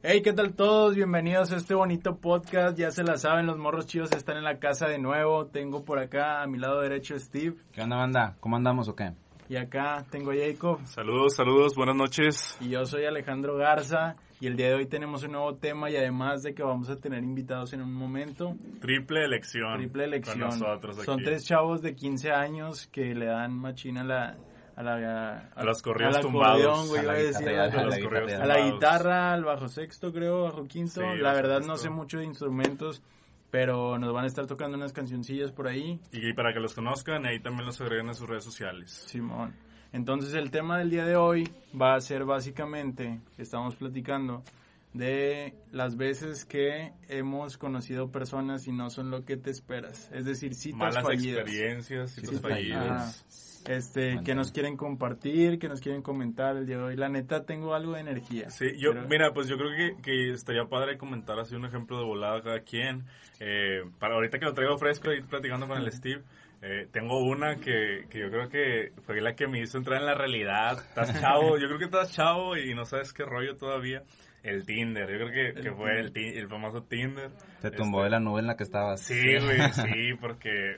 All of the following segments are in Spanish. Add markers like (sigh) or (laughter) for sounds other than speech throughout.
Hey, ¿qué tal todos? Bienvenidos a este bonito podcast. Ya se la saben, los morros chivos están en la casa de nuevo. Tengo por acá a mi lado derecho Steve. ¿Qué onda, banda? ¿Cómo andamos o qué? Y acá tengo a Jacob. Saludos, saludos, buenas noches. Y yo soy Alejandro Garza. Y el día de hoy tenemos un nuevo tema y además de que vamos a tener invitados en un momento. Triple elección. Triple elección. Con nosotros aquí. Son tres chavos de 15 años que le dan machina la, a la a, los corridos al tumbados güey, a la a decir, guitarra, a, a los a a la guitarra, al bajo sexto, creo, bajo quinto. Sí, la verdad no sexto. sé mucho de instrumentos, pero nos van a estar tocando unas cancioncillas por ahí. Y para que los conozcan, ahí también los agreguen a sus redes sociales. Simón. Entonces el tema del día de hoy va a ser básicamente, estamos platicando, de las veces que hemos conocido personas y no son lo que te esperas. Es decir, citas Malas fallidas. experiencias, citas Citas fallidas. Ajá. Este, que nos quieren compartir, que nos quieren comentar el día de hoy. La neta, tengo algo de energía. Sí, yo, Pero- mira, pues yo creo que, que estaría padre comentar así un ejemplo de volada a cada quien. Eh, para ahorita que lo traigo fresco y platicando con el Steve, eh, tengo una que, que yo creo que fue la que me hizo entrar en la realidad. Estás (laughs) chavo, yo creo que estás chavo y no sabes qué rollo todavía. El Tinder, yo creo que, que fue el, el famoso Tinder. Te tumbó Este, de la nube en la que estabas. Sí, güey, sí, porque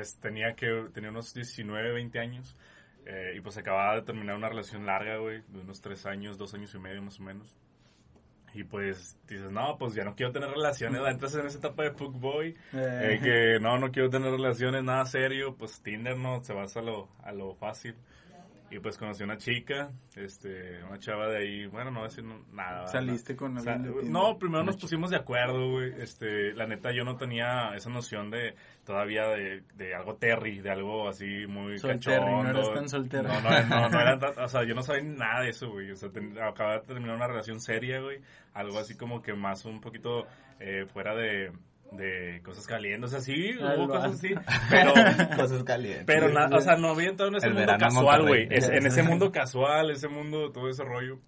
es- tenía que tenía unos 19, 20 años eh, y pues acababa de terminar una relación larga, güey, de unos 3 años, 2 años y medio más o menos. Y pues dices, no, pues ya no quiero tener relaciones, entras en esa etapa de fuckboy, Eh, eh, que no, no quiero tener relaciones, nada serio, pues Tinder no, se basa a lo, a lo fácil. Y pues conocí a una chica, este, una chava de ahí, bueno, no voy a decir nada. Saliste con O sea, alguien no, primero nos pusimos de acuerdo, güey. Este, la neta, yo no tenía esa noción de todavía de, de algo terry, de algo así muy Solterry, no eras tan soltero. No, no, no, no era (laughs) tan- o sea, yo no sabía nada de eso, güey. O sea, ten- acababa de terminar una relación seria, güey. Algo así como que más un poquito eh, fuera de, de cosas calientes, o sea, sí, hubo va. cosas así, (laughs) pero... Cosas calientes. Pero, na- o sea, no había entrado en ese El mundo casual, güey. Es- En ese mundo casual, ese mundo, todo ese rollo.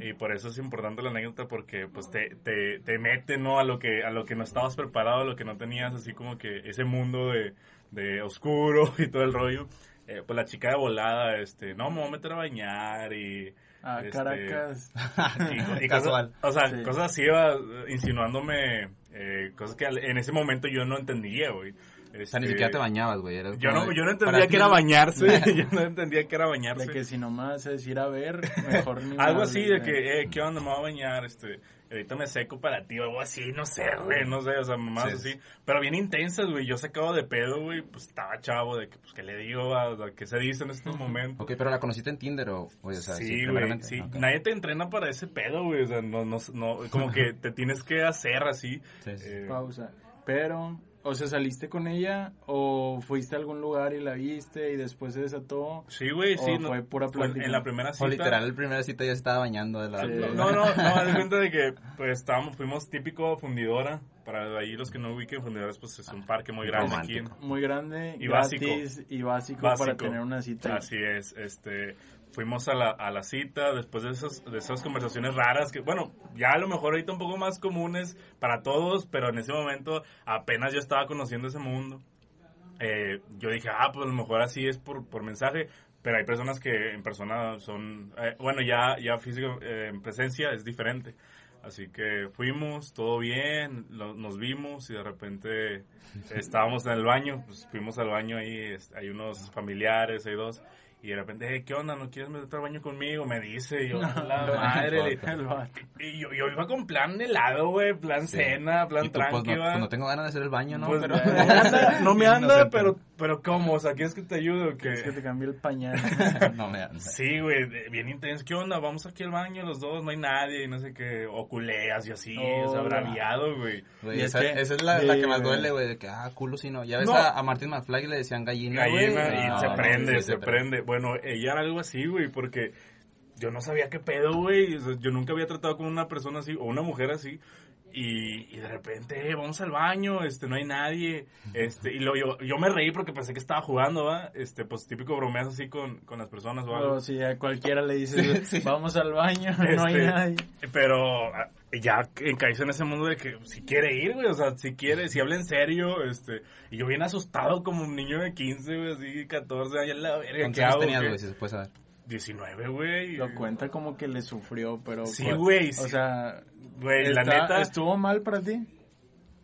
Y por eso es importante la anécdota porque pues te, te, te mete, ¿no? A lo que a lo que no estabas preparado, a lo que no tenías, así como que ese mundo de, de oscuro (laughs) y todo el rollo. Eh, pues la chica de volada, este, no, me voy a meter a bañar y... A este, Caracas. (laughs) y, y (laughs) Casual. Cosas, o sea, Sí. cosas así, iba, insinuándome eh, cosas que al- en ese momento yo no entendía, güey. O sea, ni Este, siquiera te bañabas, güey. eras Yo no, yo no entendía que era bañarse, (laughs) yo no entendía que era bañarse. De que si nomás es ir a ver, mejor ni Algo así de que, eh, ¿qué onda? Me voy a bañar, este, ahorita me seco para ti o algo así, no sé, güey, no sé, o sea, más Sí. así. Pero bien intensas, güey, yo sacado de pedo, güey, pues estaba chavo de que, pues, ¿qué le digo? A, a ¿Qué se dice en estos momentos? Ok, pero la conociste en Tinder o, oye, o sea, Sí, güey, sí. Ok. Nadie te entrena para ese pedo, güey, o sea, no, no, no, como que (laughs) te tienes que hacer así. Sí, sí. eh, Pausa. Pero, o sea, ¿saliste con ella o fuiste a algún lugar y la viste y después se desató? sí, güey, sí. ¿O no- fue pura plática? En la primera cita. O literal, el primera cita ya estaba bañando de la... Sí. No, no, no, (laughs) haz de cuenta de que pues estábamos, fuimos típico fundidora, para ahí los que no ubiquen fundidoras pues es un parque muy grande aquí. Muy grande, Y gratis y básico, para Básico. tener una cita. Así es, este, fuimos a la, a la cita después de esas, de esas conversaciones raras que, bueno, ya a lo mejor ahorita un poco más comunes para todos, pero en ese momento apenas yo estaba conociendo ese mundo. Eh, yo dije, ah, pues a lo mejor así es por, por mensaje, pero hay personas que en persona son, eh, bueno, ya, ya físico, eh, en presencia es diferente. Así que fuimos, todo bien, lo- nos vimos y de repente (laughs) estábamos en el baño, pues fuimos al baño ahí, hay unos familiares, hay dos, y de repente, "Eh, ¿qué onda? ¿No quieres meterte al baño conmigo? Me dice, y yo, (laughs) la madre, le- y yo, yo iba con plan helado, güey, plan Sí. cena, plan pues, no, tranqui, pues, no tengo ganas de hacer el baño, ¿no? Pues, pero... (laughs) no me anda, (laughs) no pero, pero ¿cómo? O sea, ¿quieres que te ayude o qué? Es que te cambió el pañal. (laughs) no me anda. Sí, güey, bien intenso. ¿Qué onda? Vamos aquí al baño los dos, no hay nadie y no sé qué. O culeas y así, o sea, Oh. braviado, güey. Güey, Y es esa, que- esa es la, que más duele, güey, de que, ah, culo si no. Ya ves No. a, a Martin McFly le decían gallina, güey. Gallina y No, se no, prende, se prende. Bueno, ella era algo así, güey, porque yo no sabía qué pedo, güey. O sea, yo nunca había tratado con una persona así, o una mujer así. Y, y de repente, eh, vamos al baño, este, no hay nadie, este, y luego yo, yo me reí porque pensé que estaba jugando, ¿va? Este, pues típico bromeas así con, con las personas o algo. O si a cualquiera le dices, vamos al baño, (laughs) no hay Este, nadie. Pero ah, ya que caíste en ese mundo de que si quiere ir, güey, o sea, si quiere, si habla en serio, este, y yo bien asustado como un niño de 15, güey, así 14 años, la verga, ¿Cuántos ¿qué años hago? tenías, ¿Qué? güey, si se puede saber? 19, güey. Lo cuenta como que le sufrió, pero... Sí, güey, O sí. sea, Güey, la neta. ¿estuvo mal para ti?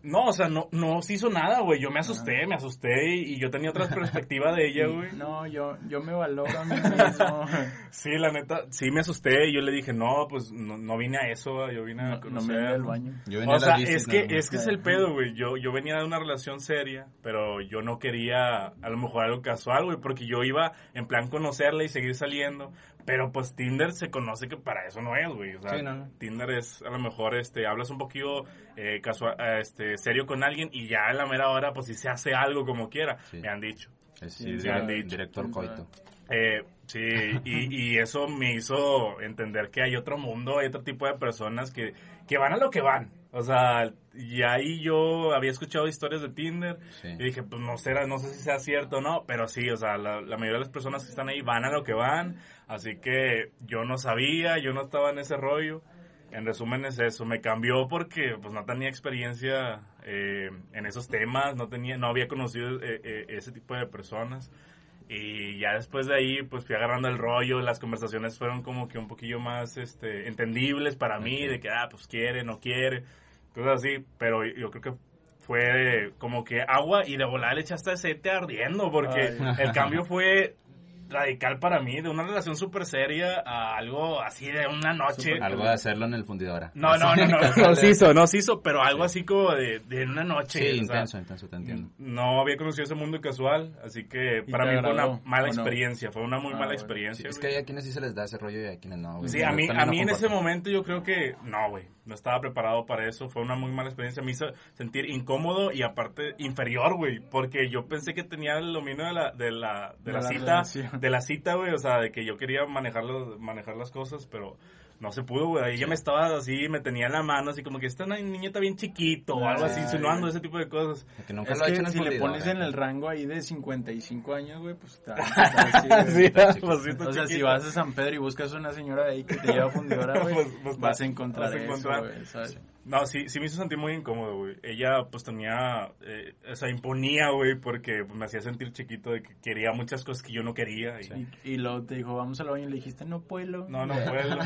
No, o sea, no, no se hizo nada, güey. Yo me asusté, me asusté y, y yo tenía otra (laughs) perspectiva de ella, güey. No, yo, yo me valoro a mí mismo. (laughs) Sí, la neta, sí me asusté y yo le dije, no, pues no, no vine a eso, yo vine a No, no conocer. me al baño. Yo venía O a sea, es que, es que es el pedo, güey. Yo, yo venía de una relación seria, pero yo no quería a lo mejor algo casual, güey, porque yo iba en plan conocerla y seguir saliendo. Pero pues Tinder se conoce que para eso no es, güey. O sea, Sí, no, no. Tinder es a lo mejor, este, hablas un poquito eh, casual, eh, este, serio con alguien y ya en la mera hora, pues si se hace algo como quiera, Sí. me han dicho. Sí, sí, sí, direct- dicho. directo al coito. Eh, sí, y, y eso me hizo entender que hay otro mundo, hay otro tipo de personas que, que van a lo que van. O sea, y ahí yo había escuchado historias de Tinder Sí. y dije, pues no sé, no sé si sea cierto o no, pero sí, o sea, la, la mayoría de las personas que están ahí van a lo que van, así que yo no sabía, yo no estaba en ese rollo. En resumen es eso, me cambió porque pues no tenía experiencia eh, en esos temas, no tenía, no había conocido eh, eh, ese tipo de personas. Y ya después de ahí, pues fui agarrando el rollo, las conversaciones fueron como que un poquillo más este, entendibles para mí, de que, ah, pues quiere, no quiere, cosas así, pero yo creo que fue como que agua y de volar le echaste aceite ardiendo, porque Ay. el cambio fue radical para mí, de una relación súper seria a algo así de una noche. Algo de hacerlo en el fundidora. No, no, no, no, no se hizo, no se hizo, pero algo así como de, de una noche. Sí, sea, intenso, intenso, te entiendo. no había conocido ese mundo casual, así que ¿Y para mí fue una mala no? experiencia, fue una muy Ah, mala bueno. experiencia. Sí, es que hay a quienes sí se les da ese rollo y a quienes no. güey. Sí, a mí, a mí en ese momento yo creo que no, güey, no estaba preparado para eso, fue una muy mala experiencia, me hizo sentir incómodo y aparte inferior, güey, porque yo pensé que tenía el dominio de la, de la, de De la la cita, relación. de la cita, güey, o sea, de que yo quería manejar, los- manejar las cosas, pero no se pudo, güey, ella me estaba así, me tenía en la mano, así como que esta niña está bien chiquito, o algo así, insinuando ese tipo de cosas. Que nunca Es lo que si le pones en el rango ahí de 55 años, güey, pues está, (laughs) así. Sí, pues, sí, O sea, si vas a San Pedro y buscas una señora de ahí que te lleva fundidora, (laughs) güey, Pues- pues, vas a encontrar vas a eso, encontrar. güey, ¿sabes? No, sí, sí me hizo sentir muy incómodo, güey. Ella, pues, tenía, eh, o sea, imponía, güey, porque me hacía sentir chiquito de que quería muchas cosas que yo no quería. Y, Y, y luego te dijo, vamos al baño, y le dijiste, no puedo. No, no puedo.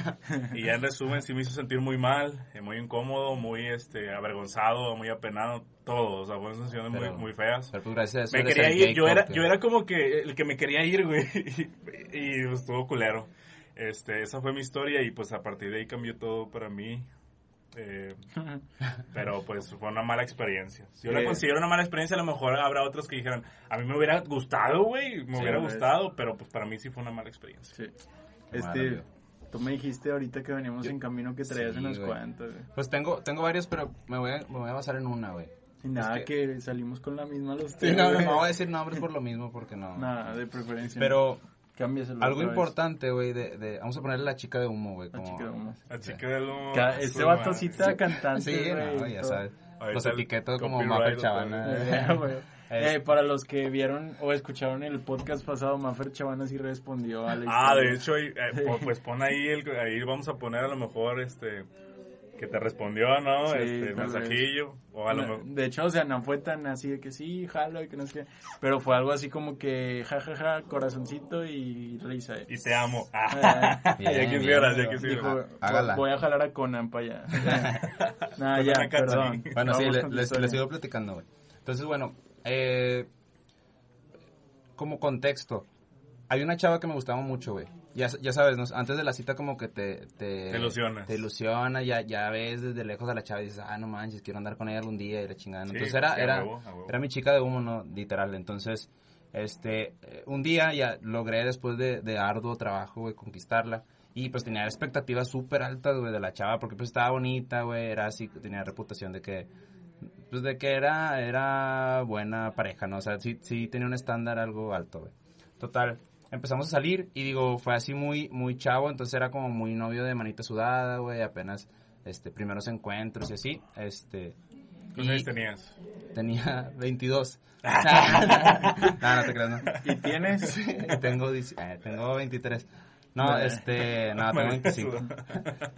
y ya en resumen, sí me hizo sentir muy mal, eh, muy incómodo, muy, este, avergonzado, muy apenado, todo. O sea, fueron sensaciones muy, Pero- muy feas. Pero pues gracias a eso Me quería ir, yo era, yo era como que el que me quería ir, güey, (laughs) y, y, pues, estuvo culero. Este, esa fue mi historia y pues a partir de ahí cambió todo para mí. Eh, (laughs) pero pues fue una mala experiencia. Si yo la Sí. considero una mala experiencia, a lo mejor habrá otros que dijeran, a mí me hubiera gustado, güey, me Sí, hubiera gustado, pero pues para mí sí fue una mala experiencia. Sí. Qué Este, maravilla. tú me dijiste ahorita que veníamos Yo- en camino que traías Sí, unas cuantas. Pues tengo, tengo varios, pero me voy, a, me voy a basar en una, güey. Y nada, Es que... salimos con la misma los Sí, tres, no, no, no voy a decir nombres por lo mismo, porque no. (laughs) Nada, de preferencia. Pero algo otra vez. importante, güey, de, de, vamos a ponerle la chica de humo, güey. La como- chica de humo. La chica de lo... Ca- Este su vato sí está cantante, Sí, no, ya todo. sabes. Ahorita Los el etiquetos como Maffer Chavana. (laughs) Eh, Eh, para los que vieron o escucharon el podcast pasado, Mafer Chavana sí respondió a la Ah, de hecho, ahí, eh, po- pues pon ahí, el, ahí vamos a poner a lo mejor este que te respondió, ¿no? Sí, este mensajillo o a lo No, mejor De hecho, o sea, no fue tan así de que sí, jalo y que no sé qué. Pero fue algo así como que jajaja, corazoncito y risa. y te amo. Ah, (laughs) ya bien, quisieras, bien, ya pero- quisieras. Dijo, Hágala. voy a jalar a Conan para allá. (laughs) Con ya, perdón. Bueno, sí, le- les sigo platicando, güey. Entonces, bueno, eh, como contexto, hay una chava que me gustaba mucho, güey. Ya, ya sabes, ¿no? antes de la cita como que te... Te, Te ilusionas. Te ilusiona, ya, ya ves desde lejos a la chava y dices, ah, no manches, quiero andar con ella algún día y la chingada. Sí, Entonces era, era, huevo, a huevo. era mi chica de humo, ¿no? Literal. Entonces, este, eh, un día ya logré después de, de arduo trabajo, güey, conquistarla. Y pues tenía expectativas súper altas, güey, de la chava, porque pues estaba bonita, güey, era así, tenía reputación de que, pues de que era, era buena pareja, ¿no? O sea, sí, sí tenía un estándar algo alto, güey. Total, empezamos a salir y digo, fue así muy, muy chavo, entonces era como muy novio de manita sudada, güey, apenas, este, primeros encuentros y así, este... ¿Cuántos años tenías? Tenía (laughs) 22. (laughs) no, no te creas, no. ¿Y tienes? (laughs) Y tengo, eh, tengo 23. No, este, no, tengo 25.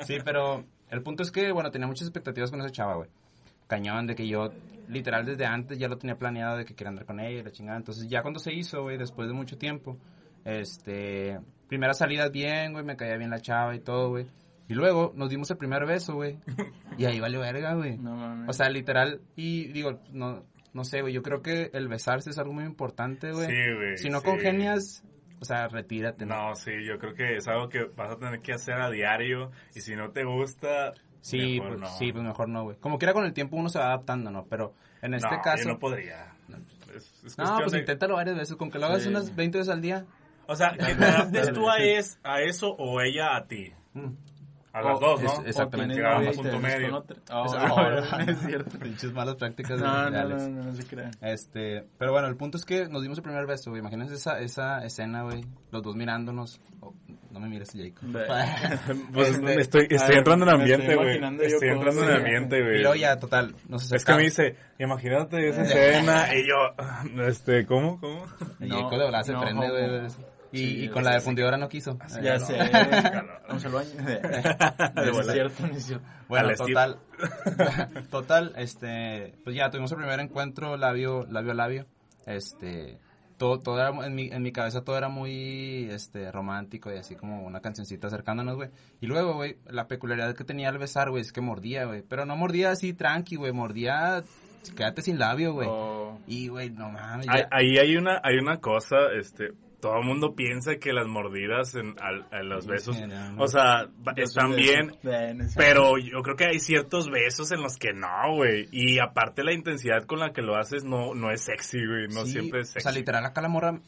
Sí, pero el punto es que, bueno, tenía muchas expectativas con esa chava, güey. Cañón, de que yo, literal, desde antes ya lo tenía planeado de que quería andar con ella y la chingada. Entonces, ya cuando se hizo, güey, después de mucho tiempo, este, primeras salidas bien, güey, me caía bien la chava y todo, güey. Y luego nos dimos el primer beso, güey. Y ahí valió verga, güey. No mames. O sea, literal, y digo, no, no sé, güey, yo creo que el besarse es algo muy importante, güey. Sí, güey. Si no sí. congenias, o sea, retírate. No, sí, yo creo que es algo que vas a tener que hacer a diario. Y si no te gusta, Sí, mejor pues, no. sí, pues mejor no, güey. Como quiera con el tiempo uno se va adaptando, ¿no? Pero en este no, caso... yo no podría. Es, es No, pues de- inténtalo varias veces. Con que lo hagas Sí. unas 20 veces al día. O sea, que te adaptes tú a, es, a eso o ella a ti. A las dos, ¿no? es- exactamente. Llegar a un y punto medio. Oh, Esa- no, (laughs) no es cierto. Pinches malas prácticas de, No, no, no, no, no se crean. Este, pero bueno, el punto es que nos dimos el primer beso, güey. Imagínense esa, esa escena, güey. Los dos mirándonos. Oh, no me mires, Jacob. (laughs) Pues Este, estoy, estoy ver, entrando en ambiente, güey. Estoy entrando en ambiente, Y güey. luego ya, total, nos Es que me dice, imagínate esa escena. Y yo, (laughs) este, ¿cómo? ¿Cómo? Y No, Jacob de verdad se prende, güey. Y, Sí, y con ya la de sé. fundidora no quiso. Ya Eh, sé. calor. (laughs) Vamos al baño. No (laughs) De (laughs) es cierto, no es cierto. Bueno, total. total, este, pues ya tuvimos el primer encuentro labio, labio a labio. Este, todo, todo era, en mi, en mi cabeza todo era muy, este, romántico y así como una cancioncita acercándonos, güey. Y luego, güey, la peculiaridad que tenía al besar, güey, es que mordía, güey. Pero no mordía así tranqui, güey, mordía, quédate sin labio, güey. O- Y, güey, no mames. Ahí, ya- ahí hay una, hay una cosa, este, todo el mundo piensa que las mordidas en, al- en los besos, o sea, están bien, pero yo creo que hay ciertos besos en los que no, güey. Y aparte la intensidad con la que lo haces no, no es sexy, güey. No Sí, siempre es O sexy. sea, literal, acá la morra,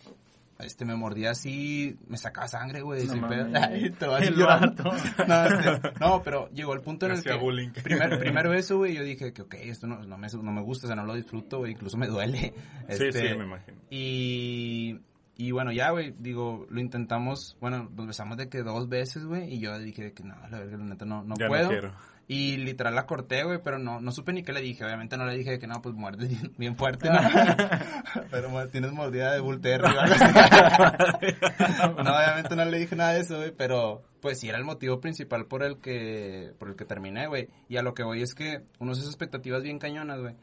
este, me mordía así, me sacaba sangre, güey. No sin pedo. mames. (laughs) Ay, te vas El llorando. vato. (laughs) No, este, no, pero llegó el punto en el que... bullying. Primer, (laughs) primer beso, güey, yo dije que, ok, esto no, no, me, no me gusta, o sea, no lo disfruto, güey, incluso me duele. Sí, Este, sí, me imagino. Y, y bueno, ya, güey, digo, lo intentamos, bueno, nos besamos de que dos veces, güey, y yo dije que no, la verdad, la neta, no, no ya puedo. no quiero. Y literal la corté, güey, pero no, no supe ni qué le dije. Obviamente no le dije que no, pues muerde (laughs) bien, bien fuerte, ¿no? (laughs) pero tienes mordida de así. (laughs) no, obviamente no le dije nada de eso, güey, pero pues sí era el motivo principal por el que, por el que terminé, güey. Y a lo que voy es que uno hace expectativas bien cañonas, güey,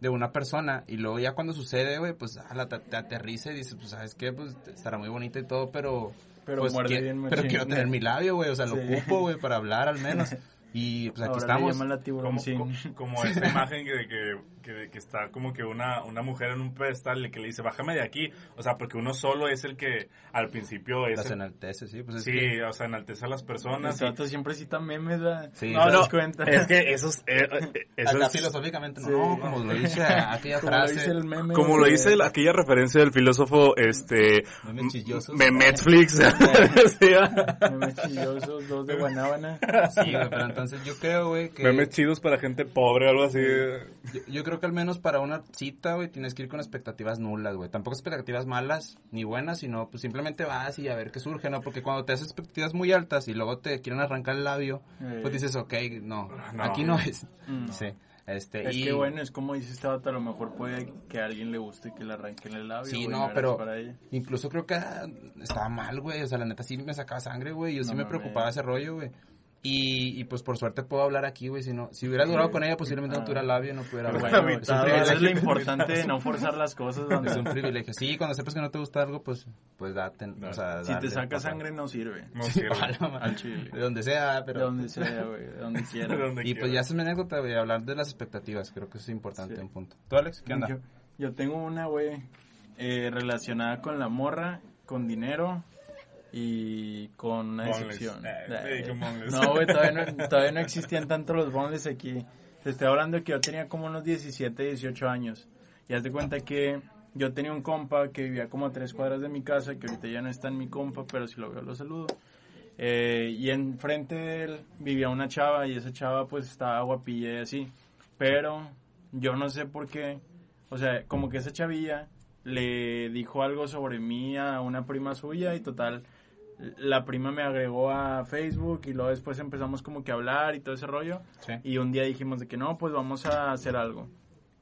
de una persona y luego ya cuando sucede, güey, pues la, te, te aterriza y dices, pues, ¿sabes qué? Pues estará muy bonita y todo, pero... Pero pues, bien pero quiero tener mi labio, güey, o sea, lo Sí. ocupo, güey, para hablar al menos. (laughs) Y pues aquí Ahora estamos. llaman la Como, tiburón sin- co- como esa (laughs) imagen de que, que, que está como que una, una mujer en un pedestal y que le dice, bájame de aquí. O sea, porque uno solo es el que al principio es... Las el- enaltece, sí, pues es sí, que- o sea, enaltece a las personas. Los y- siempre citan memes, ¿verdad? Sí. ¿Te No, no, das cuenta? es que esos... eh, eh, eso Acá es- filosóficamente, no, Sí. no, como lo dice aquella (laughs) Como lo frase. dice el meme. Como lo de- dice la- aquella referencia del filósofo, este... Memes chillosos. De Netflix. (laughs) Sí. Memes chillosos, dos de Guanábana. Sí, pero entonces yo creo, güey, que... Memes chidos para gente pobre o algo así. Yo, yo creo que al menos para una cita, güey, tienes que ir con expectativas nulas, güey. Tampoco expectativas malas ni buenas, sino pues simplemente vas y a ver qué surge, ¿no? Porque cuando te haces expectativas muy altas y luego te quieren arrancar el labio, Eh. pues dices, ok, no, No. aquí no es. Mm. Sí, este, Es y... que bueno, es como dice este vato, a lo mejor puede que a alguien le guste que le arranquen el labio. Sí, no, pero para ella. incluso creo que estaba mal, güey. O sea, la neta sí me sacaba sangre, güey. Yo sí No me preocupaba ese rollo, güey. Y, y pues por suerte puedo hablar aquí, güey. Si, no, si hubiera durado con ella, posiblemente no tuviera labio no pudiera hablar. bueno, es un eso es lo privilegio. importante de no forzar las cosas. donde- Es un privilegio. Sí, cuando sepas que no te gusta algo, pues, pues date. O sea, Si te saca sangre no sirve. No sirve. Al chile. De donde sea, De pero... donde sea, güey, de donde (laughs) quiera. Donde Y pues quiera. ya es mi anécdota, güey, hablar de las expectativas. Creo que eso es importante, Sí. un punto. ¿Tú, Alex? ¿Qué onda? Yo, yo tengo una, güey, eh, relacionada con la morra, con dinero y con una Boneless. decepción. Eh, Eh, no, güey, todavía no, todavía no existían tanto los boneless aquí. Te estoy hablando que yo tenía como unos 17, 18 años. Y haz de cuenta que yo tenía un compa que vivía como a tres cuadras de mi casa, que ahorita ya no está en mi compa, pero si lo veo lo saludo. Eh, y enfrente de él vivía una chava y esa chava pues estaba guapilla y así. Pero yo no sé por qué, o sea, como que esa chavilla le dijo algo sobre mí a una prima suya y total, la prima me agregó a Facebook y luego después empezamos como que a hablar y todo ese rollo. Sí. Y un día dijimos de que no, pues vamos a hacer algo.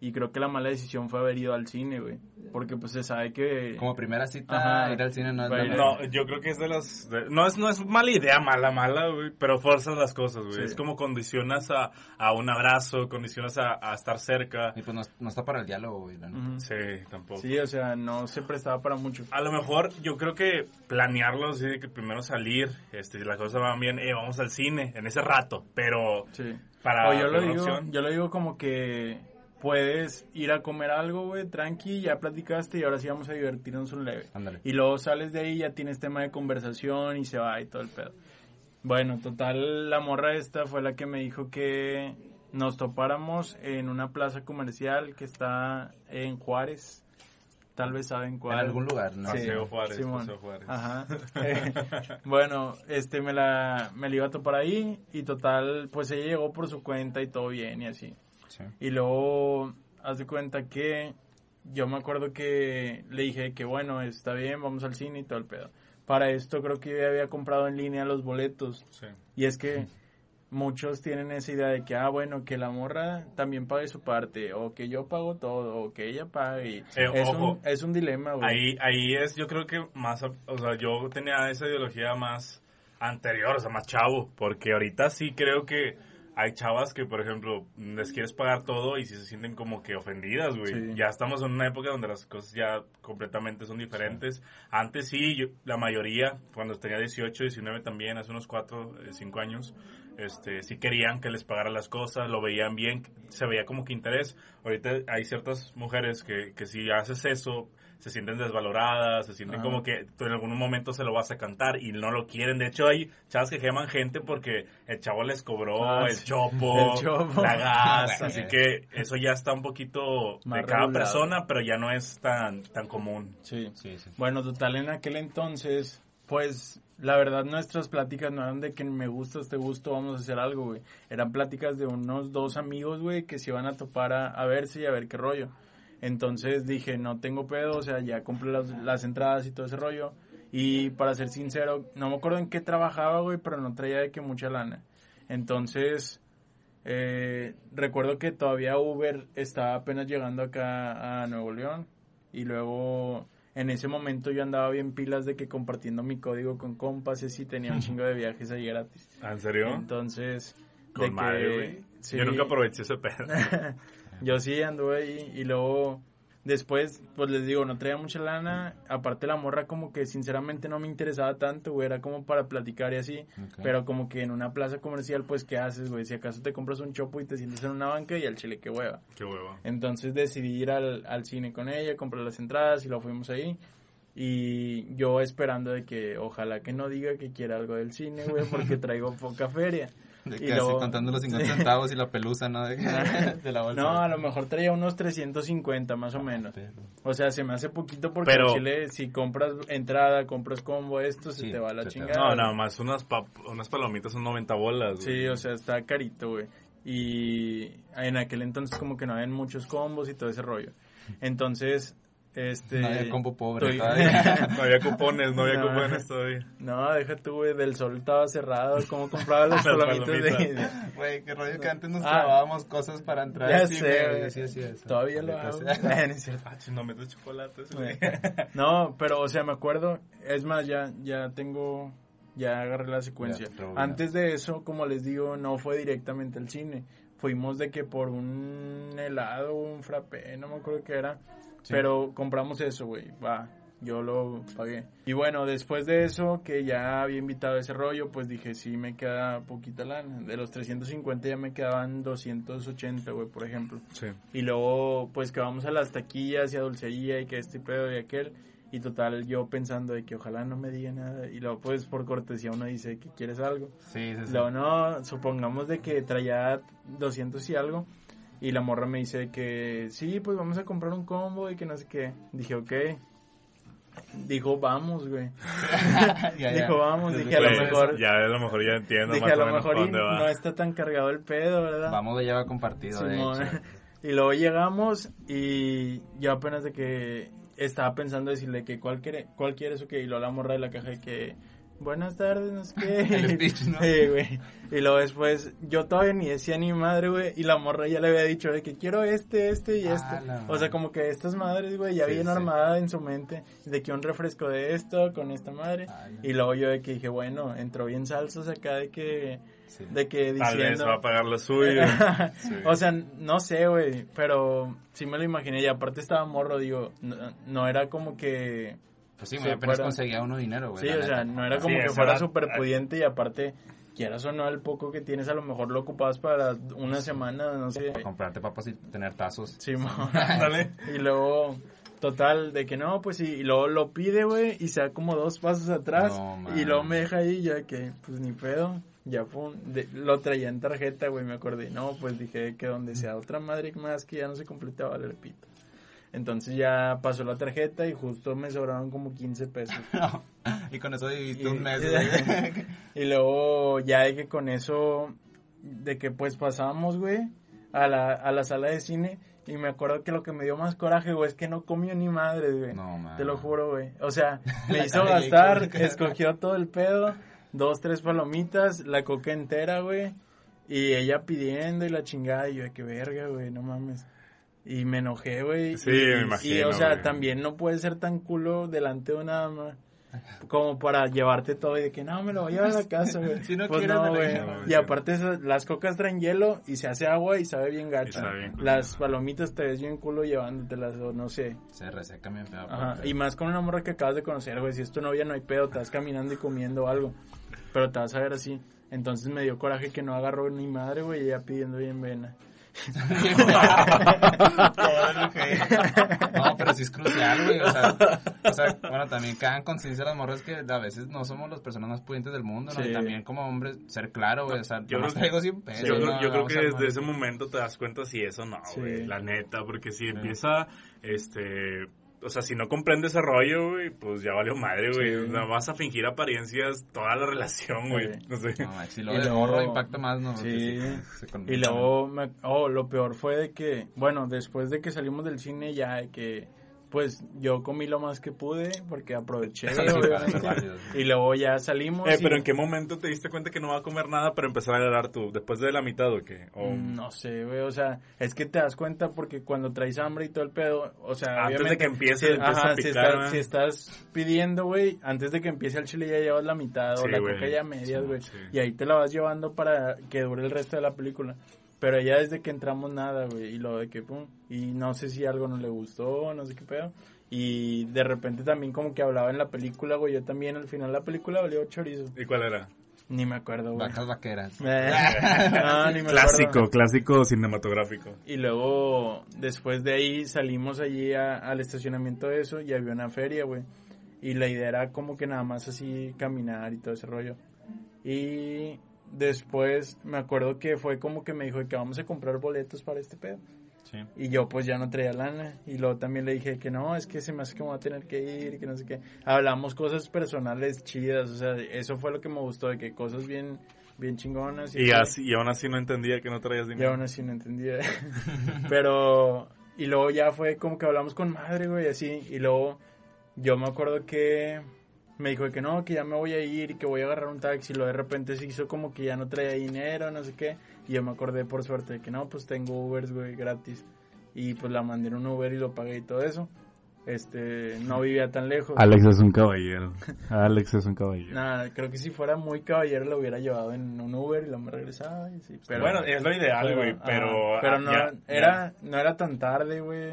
Y creo que la mala decisión fue haber ido al cine, güey. Porque pues se sabe que... Como primera cita, Ajá. ir al cine no es la. No, yo creo que es de las... de- no, es, no es mala idea, mala, mala, güey, pero fuerzas las cosas, güey. Sí. Es como condicionas a, a un abrazo, condicionas a, a estar cerca. Y pues no, no está para el diálogo, güey. la neta. Sí, tampoco. Sí, o sea, no se prestaba para mucho. A lo mejor yo creo que planearlo así de que primero salir, este, si las cosas van bien, eh, vamos al cine en ese rato, pero Sí. para o yo lo digo, opción- yo lo digo como que puedes ir a comer algo, güey, tranqui, ya platicaste y ahora sí vamos a divertirnos un leve. Ándale. Y luego sales de ahí, ya tienes tema de conversación y se va y todo el pedo. Bueno, total, la morra esta fue la que me dijo que nos topáramos en una plaza comercial que está en Juárez. Tal vez saben cuál. En algún lugar, ¿no? Sí, Paseo Juárez, Simón. Paseo Juárez. Ajá. (laughs) Eh, bueno, este me la me la iba a topar ahí y total, pues ella llegó por su cuenta y todo bien y así. Sí. Y luego haz de cuenta que yo me acuerdo que le dije que bueno, está bien, vamos al cine y todo el pedo. Para esto creo que yo había comprado en línea los boletos Sí. y es que muchos tienen esa idea de que, ah, bueno, que la morra también pague su parte, o que yo pago todo, o que ella pague. Eh, es, ojo. un, es un dilema, güey. Ahí, ahí es, yo creo que más, o sea, yo tenía esa ideología más anterior, o sea, más chavo, porque ahorita sí creo que hay chavas que, por ejemplo, les quieres pagar todo y si se sienten como que ofendidas, güey. Sí. Ya estamos en una época donde las cosas ya completamente son diferentes. Antes sí, yo- la mayoría, cuando tenía 18, 19 también, hace unos 4, 5 años, este, sí querían que les pagara las cosas, lo veían bien, se veía como que interés. Ahorita hay ciertas mujeres que, que si haces eso, se sienten desvaloradas, se sienten como que tú en algún momento se lo vas a cantar y no lo quieren. De hecho, hay chavas que queman gente porque el chavo les cobró Ah, el, sí. chopo, (laughs) El chopo. la gas, Ah, así que eso ya está un poquito Más de cada regulado. persona, pero ya no es tan, tan común. Sí. Sí, sí. Bueno, total, en aquel entonces, pues, la verdad, nuestras pláticas no eran de que me gusta este gusto, vamos a hacer algo, güey. Eran pláticas de unos dos amigos, güey, que se iban a topar a, a verse y a ver qué rollo. Entonces dije, no tengo pedo, o sea, ya compré las, las entradas y todo ese rollo. Y para ser sincero, no me acuerdo en qué trabajaba, güey, pero no traía de que mucha lana. Entonces, eh, recuerdo que todavía Uber estaba apenas llegando acá a Nuevo León. Y luego, en ese momento yo andaba bien pilas de que compartiendo mi código con compas y tenía un (laughs) chingo de viajes ahí gratis. ¿En serio? Entonces, de Con madre, que... güey. sí. Yo nunca aproveché ese pedo. (laughs) Yo sí anduve ahí y luego después, pues les digo, no traía mucha lana. Aparte la morra como que sinceramente no me interesaba tanto, güey, era como para platicar y así. Pero como que en una plaza comercial, pues, ¿qué haces, güey? Si acaso te compras un chopo y te sientes en una banca y al chile, qué hueva. Qué huevo. Entonces decidí ir al, al cine con ella, comprar las entradas y lo fuimos ahí. Y yo esperando de que ojalá que no diga que quiera algo del cine, güey, porque (laughs) traigo poca feria. De Y que así contando los (laughs) 50 centavos y la pelusa, ¿no? De, (laughs) de la bolsa. No, a lo mejor traía unos 350 más o menos. Pero- O sea, se me hace poquito porque Pero- en Chile, si compras entrada, compras combo, esto se Sí, te va a la chingada. No, nada más unas, pap- unas palomitas son 90 bolas. Sí, güey. o sea, está carito, güey. Y en aquel entonces como que no habían muchos combos y todo ese rollo. Entonces, este... No había combo pobre estoy- todavía. (laughs) No había cupones, no había No. cupones todavía. no, deja tú, güey, del sol estaba cerrado. ¿Cómo compraba (laughs) Las palomitas de... Güey, qué rollo que antes nos Ah. trabábamos cosas para entrar Ya cine, sé, güey. Sí, sí, eso. Todavía lo hago. sea. (laughs) No es cierto. Ah, metes chocolates, Güey. No, pero, o sea, me acuerdo, es más, ya, ya tengo, ya agarré la secuencia. Ya, Antes de eso, como les digo, no fue directamente al cine. Fuimos de que por un helado, un frappé, no me acuerdo qué era. Sí. Pero compramos eso, güey, va, yo lo pagué. Y bueno, después de eso, que ya había invitado ese rollo, pues dije, sí, me queda poquita lana. De los 350 ya me quedaban 280, güey, por ejemplo. Sí. Y luego, pues que vamos a las taquillas y a dulcería y que este pedo y aquel. Y total, yo pensando de que ojalá no me diga nada. Y luego, pues por cortesía uno dice que quieres algo. Sí, sí, sí. Luego, no, supongamos de que traía 200 y algo. Y la morra me dice que sí, pues vamos a comprar un combo y que no sé qué. Dije, ok. Dijo, vamos, güey. (laughs) (laughs) Ya, ya. Dijo, vamos. Dije, a lo Güey, mejor. Ya a lo mejor ya entiendo Dije, más a o lo menos mejor dónde va. no está tan cargado el pedo, ¿verdad? Vamos de lleva compartido, de hecho. (laughs) Y luego llegamos y yo apenas de que estaba pensando decirle que cuál quiere, cuál quieres o qué, y luego la morra de la caja de que buenas tardes, no sé qué. (laughs) El speech, ¿no? Sí, güey. Y luego después, yo todavía ni decía ni madre, güey, y la morra ya le había dicho de que quiero este, este y Ah, este. la o sea, como que estas madres, güey, ya Sí, bien sí. armada en su mente, de que un refresco de esto con esta madre. Ah. Y luego yo de que dije, bueno, entró bien salsos acá de que, Sí. de que Tal vez diciendo... va a pagar lo suyo. (laughs) Sí. O sea, no sé, güey, pero sí me lo imaginé. Y aparte estaba morro, digo, no, no era como que... Pues sí, apenas fuera- conseguía uno dinero, güey. Sí, o sea, no era Sí, como que fuera súper pudiente y aparte, quieras o no, el poco que tienes a lo mejor lo ocupabas para una semana, no sé. Para comprarte papas y tener tazos. Sí, mo. (laughs) Ándale. (laughs) y luego, total, de que no, pues sí, y luego lo pide, güey, y se da como dos pasos atrás. No, y luego me deja ahí, ya que, pues ni pedo. Ya pum, de- lo traía en tarjeta, güey, me acordé. No, pues dije que donde sea otra madre más que ya no se completaba, le repito. Entonces ya pasó la tarjeta y justo me sobraron como 15 pesos. (laughs) y con eso viviste Y- un mes, (laughs) güey. Y luego ya de que con eso, de que pues pasamos, güey, a la, a la sala de cine. Y me acuerdo que lo que me dio más coraje, güey, es que no comió ni madre, güey. No, man. Te lo juro, güey. O sea, (laughs) me hizo gastar, escogió todo el pedo, dos, tres palomitas, la coca entera, güey. Y ella pidiendo y la chingada, y yo, de que verga, güey, no mames. Y me enojé, güey. Sí, y, me Y, imagino, o sea, güey. también no puede ser tan culo delante de una dama. Como para llevarte todo y de que no, me lo voy a llevar a la casa, güey. (laughs) Si no pues quieres, no, güey. Y aparte, esas- las cocas traen hielo y se hace agua y sabe bien gacha. sabe bien culo. Las palomitas te ves bien culo llevándotelas, o no sé. Se reseca bien feo. Ajá, y más con una morra que acabas de conocer, güey. Si es tu novia, no hay pedo, te vas caminando y comiendo algo. Pero te vas a ver así. Entonces me dio coraje que no agarró ni madre, güey, y ella pidiendo bien vena. No, pero sí es crucial, güey. O sea, o sea, bueno, también quedan conciencia las morras que a veces no somos las personas más pudientes del mundo, ¿no? Sí. Y también como hombres, ser claro, güey. O sea, Yo creo traigo 100 pesos. Yo, creo- no, yo creo vamos que desde ese momento te das cuenta si eso no, Sí. güey. La neta, porque si empieza, este... O sea, si no comprende ese rollo, güey, pues ya valió madre, güey. Sí. Nada vas a fingir apariencias toda la relación, güey. Sí. No sé. No, macho, y Y luego de luego- morro impacta más, ¿no? Sí. se- se Y luego, me- oh, lo peor fue de que, bueno, después de que salimos del cine ya de que, pues yo comí lo más que pude porque aproveché. Y luego ya salimos. Eh, y- pero ¿en qué momento te diste cuenta que no va a comer nada para empezar a agarrar tú? ¿Después de la mitad o qué? O- Mm, No sé, güey, o sea, es que te das cuenta porque cuando traes hambre y todo el pedo, o sea, Antes de que empiece, si, ajá, a si, estás, ¿verdad? si estás pidiendo, güey, antes de que empiece el chile ya llevas la mitad o la coca ya medias, Sí, güey, sí. y ahí te la vas llevando para que dure el resto de la película. Pero ya desde que entramos nada, güey, y lo de que pum, y no sé si algo no le gustó, no sé qué pedo. Y de repente también como que hablaba en la película, güey, yo también al final de la película valió chorizo. ¿Y cuál era? Ni me acuerdo, güey. Vacas vaqueras. no, (laughs) ni me acuerdo. Clásico, clásico cinematográfico. Y luego, después de ahí, salimos allí a- al estacionamiento de eso y había una feria, güey. Y la idea era como que nada más así caminar y todo ese rollo. Y después me acuerdo que fue como que me dijo que vamos a comprar boletos para este pedo. Sí. Y yo pues ya no traía lana. Y luego también le dije que no, es que se me hace que me voy a tener que ir, que no sé qué. Hablamos cosas personales chidas, o sea, eso fue lo que me gustó, de que cosas bien, bien chingonas. Y, así, y aún así no entendía que no traías y dinero. aún así no entendía. (laughs) (laughs) Pero, y luego ya fue como que hablamos con madre, güey, así. Y luego yo me acuerdo que me dijo que no, que ya me voy a ir y que voy a agarrar un taxi. Y luego de repente se hizo como que ya no traía dinero, no sé qué. Y yo me acordé por suerte de que no, pues tengo Ubers, güey, gratis. Y pues la mandé en un Uber y lo pagué y todo eso. Este, no vivía tan lejos. Alex es un caballero. Alex es un caballero. Nada, creo que si fuera muy caballero lo hubiera llevado en un Uber y lo me regresaba y sí. Pero, bueno, es lo ideal, güey, pero... pero ah, no, ya- era, no era tan tarde, güey.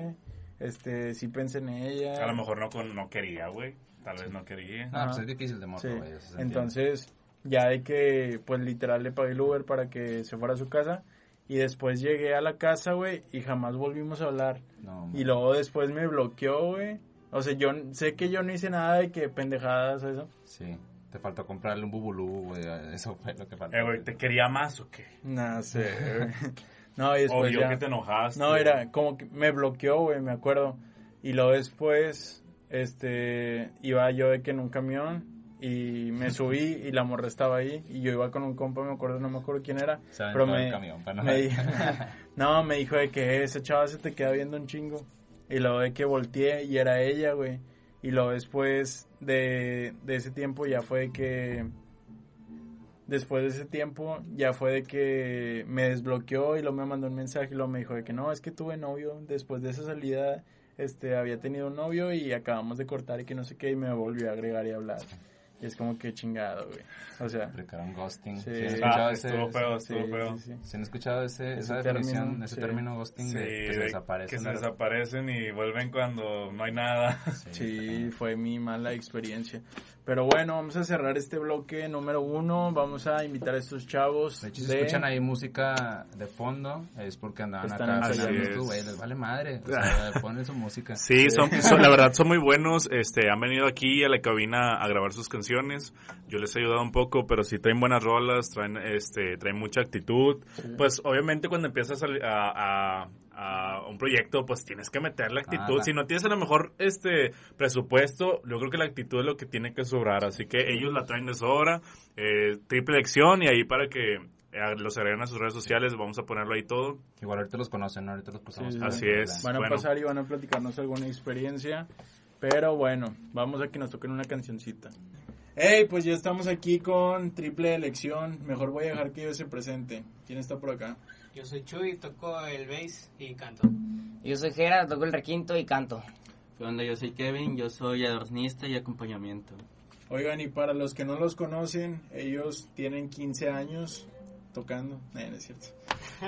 Este, sí pensé en ella. A lo mejor no, con- no quería, güey. Tal vez no quería. No, pues es difícil de morro, güey. Entonces, ya de que, pues literal le pagué el Uber para que se fuera a su casa. Y después llegué a la casa, güey, y jamás volvimos a hablar. No, Y luego después me bloqueó, güey. O sea, yo sé que yo no hice nada de que pendejadas o eso. Sí. Te faltó comprarle un bubulú, güey. Eso fue lo que faltó. Eh, güey, ¿te quería más o qué? No sé, güey. (laughs) (laughs) No, y después ya... que te enojaste. No, era como que me bloqueó, güey, me acuerdo. Y luego después, este, iba yo de que en un camión y me (laughs) subí y la morra estaba ahí y yo iba con un compa, me acuerdo, no me acuerdo quién era. Se pero me, camión, no- me di- (laughs) no, me dijo de que esa chava se te queda viendo un chingo. Y luego de que volteé y era ella, güey. Y luego después de, de ese tiempo ya fue de que... Después de ese tiempo ya fue de que me desbloqueó y luego me mandó un mensaje y luego me dijo de que no, es que tuve novio. Después de esa salida este había tenido un novio y acabamos de cortar y que no sé qué y me volvió a agregar y a hablar. Y es como que chingado, güey. O sea, Aplicaron ghosting. Sí. ¿Sí han Ah, escuchado ese, estuvo feo, sí, estuvo feo. sí, sí. ¿sí han escuchado ese, Ese esa término, definición, ese sí. término ghosting Sí, de que se de- desaparecen? que se de- desaparecen y vuelven cuando no hay nada. Sí, fue mi mala experiencia. Pero bueno, vamos a cerrar este bloque número uno. Vamos a invitar a estos chavos. De hecho, si escuchan ahí música de fondo, es porque andaban Están acá ensayando. güey, les vale madre. O (laughs) sea, ponen su música. Sí, son, son- la verdad son muy buenos. Este, han venido aquí a la cabina a grabar sus canciones. Yo les he ayudado un poco, pero sí traen buenas rolas, traen, este, traen mucha actitud. Pues obviamente cuando empiezas a, a- a- a un proyecto, pues tienes que meterle actitud. Ah, si no tienes a lo mejor este presupuesto, yo creo que la actitud es lo que tiene que sobrar. Así que ellos la traen de sobra. Eh, triple lección y ahí para que eh, los agreguen a sus redes sociales, vamos a ponerlo ahí todo. Igual ahorita los conocen, ¿no? Ahorita los pasamos. Sí, Así la- es. Van a Bueno. pasar y van a platicarnos alguna experiencia. Pero bueno, vamos a que nos toquen una cancioncita. Hey, pues ya estamos aquí con triple elección. Mejor voy a dejar que ellos se presenten. ¿Quién está por acá? Yo soy Chuy, toco el bass y canto. Yo soy Jera, toco el requinto y canto. ¿Qué onda? Yo soy Kevin, yo soy adornista y acompañamiento. Oigan, y para los que no los conocen, ellos tienen 15 años tocando. Eh, no es cierto.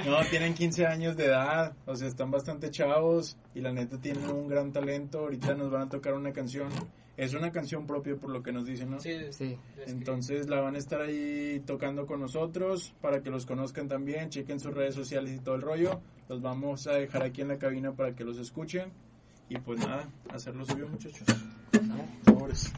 No, (laughs) tienen 15 años de edad, o sea, están bastante chavos y la neta tienen un gran talento. Ahorita nos van a tocar una canción. Es una canción propia por lo que nos dicen, ¿no? Sí, Sí. Entonces la van a estar ahí tocando con nosotros para que los conozcan también, chequen sus redes sociales y todo el rollo. Los vamos a dejar aquí en la cabina para que los escuchen. Y pues nada, hacer lo suyo muchachos. Sobres.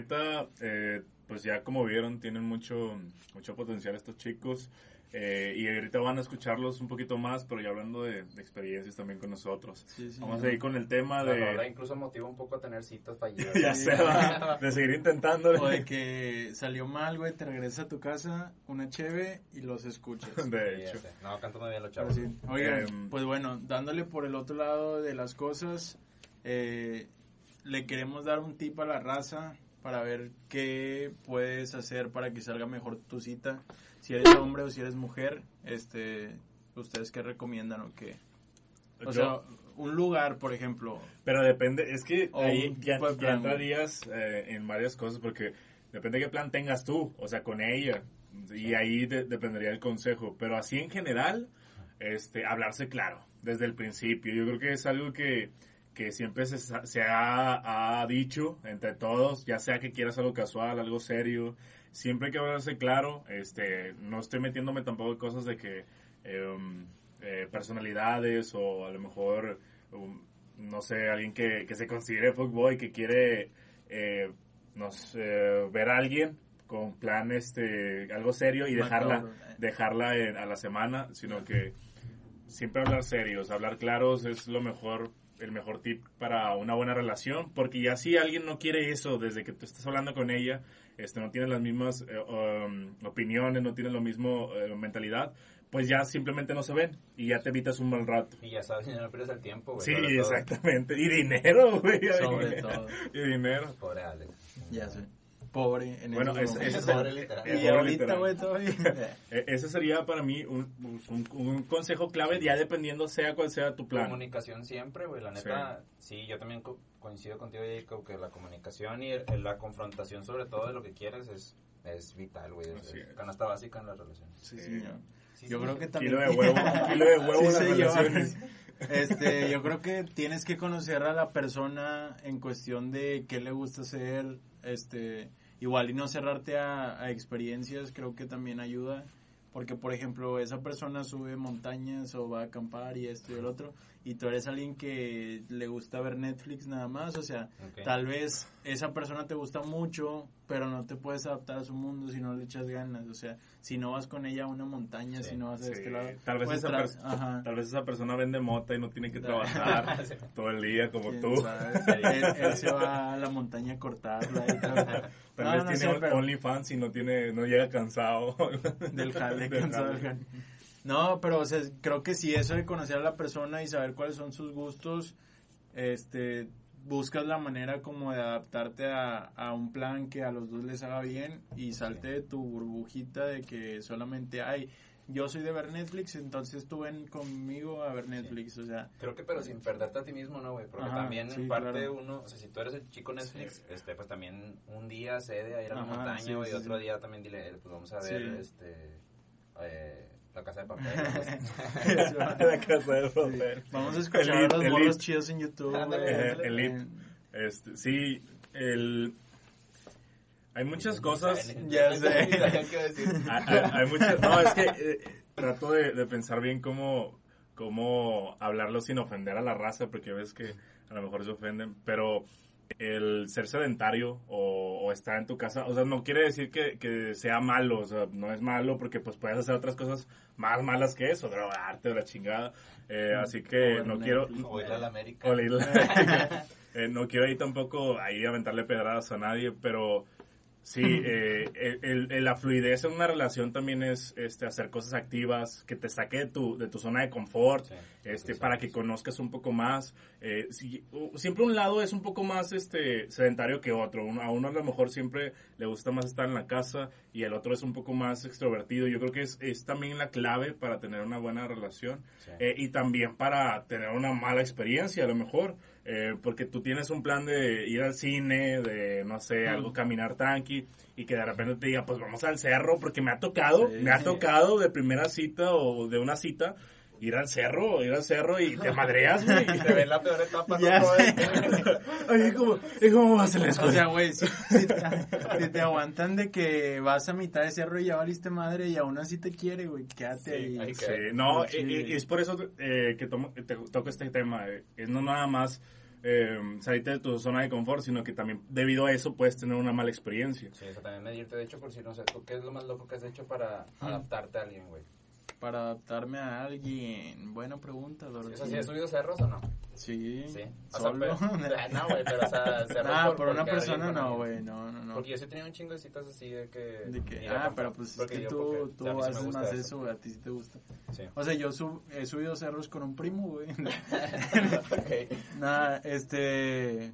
Neta, eh, pues ya como vieron, tienen mucho, mucho potencial estos chicos. eh, y ahorita van a escucharlos un poquito más, pero ya hablando de, de experiencias también con nosotros. Sí, sí, Vamos a ir con el tema La rola de... incluso motiva un poco a tener citas fallidas. (laughs) ya se va, de seguir intentándolo. O de que salió mal, güey, te regresas a tu casa, una cheve y los escuchas. (laughs) De hecho. No, canto muy bien los chavos. sí. Oigan, Em, pues bueno, dándole por el otro lado de las cosas, eh, le queremos dar un tip a la raza para ver qué puedes hacer para que salga mejor tu cita. Si eres hombre o si eres mujer, este, ¿ustedes qué recomiendan o qué? O Yo- sea, un lugar, por ejemplo. Pero depende, es que ahí un ya, entrarías eh, en varias cosas porque depende de qué plan tengas tú, o sea, con ella. Y ahí de- dependería el consejo. Pero así en general, este, hablarse claro desde el principio. Yo creo que es algo que, que siempre se, se ha, ha dicho entre todos, ya sea que quieras algo casual, algo serio. Siempre hay que hablarse claro. Este, no estoy metiéndome tampoco en cosas de que em, eh, personalidades o a lo mejor um, no sé, alguien que, que se considere fuckboy, que quiere eh, no sé, ver a alguien con plan este algo serio y dejarla Macabro. dejarla en- a la semana, sino que siempre hablar serios, hablar claros es lo mejor el mejor tip para una buena relación, porque ya si alguien no quiere eso desde que tú estás hablando con ella, este no tiene las mismas eh, um, opiniones, no tiene lo mismo eh, mentalidad, pues ya simplemente no se ven y ya te evitas un mal rato. Y ya sabes, no pierdes el tiempo, güey. Sí, todo. exactamente. Y dinero, güey. Sobre (laughs) todo. Y dinero. Pobre Alex. Ya sé. Pobre en Bueno, momentos. ese es Pobre el- literal. el Y pobre ahorita, literal. güey, todavía. (laughs) E- Ese sería para mí un, un, un consejo clave, ya dependiendo sea cual sea tu plan. Comunicación siempre, güey. La neta, sí, yo también co- coincido contigo, Jacob, que la comunicación y el- la confrontación, sobre todo de lo que quieres, es, es vital, güey. Es, es canasta básica en las relaciones. Sí, señor. Sí, Yo sí. creo que también. (laughs) Kilo de huevo, kilo de huevo en las señor. relaciones. Este, yo creo que tienes que conocer a la persona en cuestión de qué le gusta hacer, este, igual y no cerrarte a, a experiencias, creo que también ayuda, porque por ejemplo esa persona sube montañas o va a acampar y esto y el otro, y tú eres alguien que le gusta ver Netflix nada más, o sea, tal vez esa persona te gusta mucho, pero no te puedes adaptar a su mundo si no le echas ganas, o sea, si no vas con ella a una montaña, Sí, si no vas a Sí, este lado, tal, vez esa ajá. tal vez esa persona vende mota y no tiene que (laughs) trabajar todo el día como ¿Quién tú. él, (laughs) él se va a la montaña a cortarla y. Tal No, vez no tiene OnlyFans y no tiene, no llega cansado. del jale, (laughs) Del cansado del jale. No, pero o sea, creo que sí, eso de conocer a la persona y saber cuáles son sus gustos, este, buscas la manera como de adaptarte a, a un plan que a los dos les haga bien y salte de tu burbujita de que solamente hay, yo soy de ver Netflix, entonces tú ven conmigo a ver Netflix, o sea, Creo que, pero sin perderte a ti mismo, ¿no, güey? Porque Ajá, también, sí, en parte, claro. uno, o sea, si tú eres el chico Netflix, este, pues también un día cede a ir a la montaña, güey, y otro día también dile, pues vamos a ver, este, eh, la casa de papel. la casa de papel. Vamos a escuchar Elite, los Elite. morros chidos en YouTube. Ándale. Eh, ándale. Elite. Este, sí, el... Hay muchas cosas... Ya (laughs) sé. (laughs) (laughs) hay muchas... No, es que eh, trato de, de pensar bien cómo, cómo hablarlo sin ofender a la raza, porque ves que a lo mejor se ofenden, pero el ser sedentario o, o estar en tu casa, o sea, no quiere decir que, que sea malo, o sea, no es malo porque pues puedes hacer otras cosas más malas que eso, drogarte o la chingada, Eh, así que no quiero... O ir a la América. o la (laughs) isla- Eh, no quiero ahí tampoco ahí aventarle pedradas a nadie, pero sí, (laughs) eh, el- la fluidez en una relación también es este, hacer cosas activas que te saque de tu, de tu zona de confort, Sí, este, para que conozcas un poco más. Eh, si- siempre un lado es un poco más este, sedentario que otro. Uno- a uno a lo mejor siempre le gusta más estar en la casa y el otro es un poco más extrovertido. Yo creo que es, es también la clave para tener una buena relación Sí. eh, y también para tener una mala experiencia a lo mejor. Eh, porque tú tienes un plan de ir al cine, de, no sé, algo caminar tranqui, y que de repente te diga, pues vamos al cerro, porque me ha tocado, Sí. me ha tocado de primera cita o de una cita, ir al cerro, ir al cerro y te madreas, güey. y Te ven la peor etapa, Ya ¿no? sé. Oye, ¿cómo, ¿y cómo vas a la O escuela? sea, güey, si, si te, si te aguantan de que vas a mitad de cerro y ya valiste madre y aún así te quiere, güey, quédate ahí. ahí Sí, no, Sí. y- y- y es por eso eh, que tomo- te- toco este tema. eh, Es no nada más eh, salirte de tu zona de confort, sino que también debido a eso puedes tener una mala experiencia. Sí, eso también medirte. De hecho, por si no sé, ¿tú qué es lo más loco que has hecho para adaptarte a alguien, güey? Para adaptarme a alguien. Buena pregunta, Dorothy. ¿Eso sí has subido cerros o no? Sí, Sí. O sea, solo. pero- (laughs) no, güey, pero o sea, cerros Nah, (laughs) por- por una persona no, güey, no, no, no. Porque yo sí he tenido un chingo de citas así de que... De que, ah, pero pues es que yo, tú, o sea, tú sí haces más eso. eso, güey, a ti sí te gusta. Sí. O sea, yo sub- he subido cerros con un primo, güey. (laughs) Ok. Nada, este,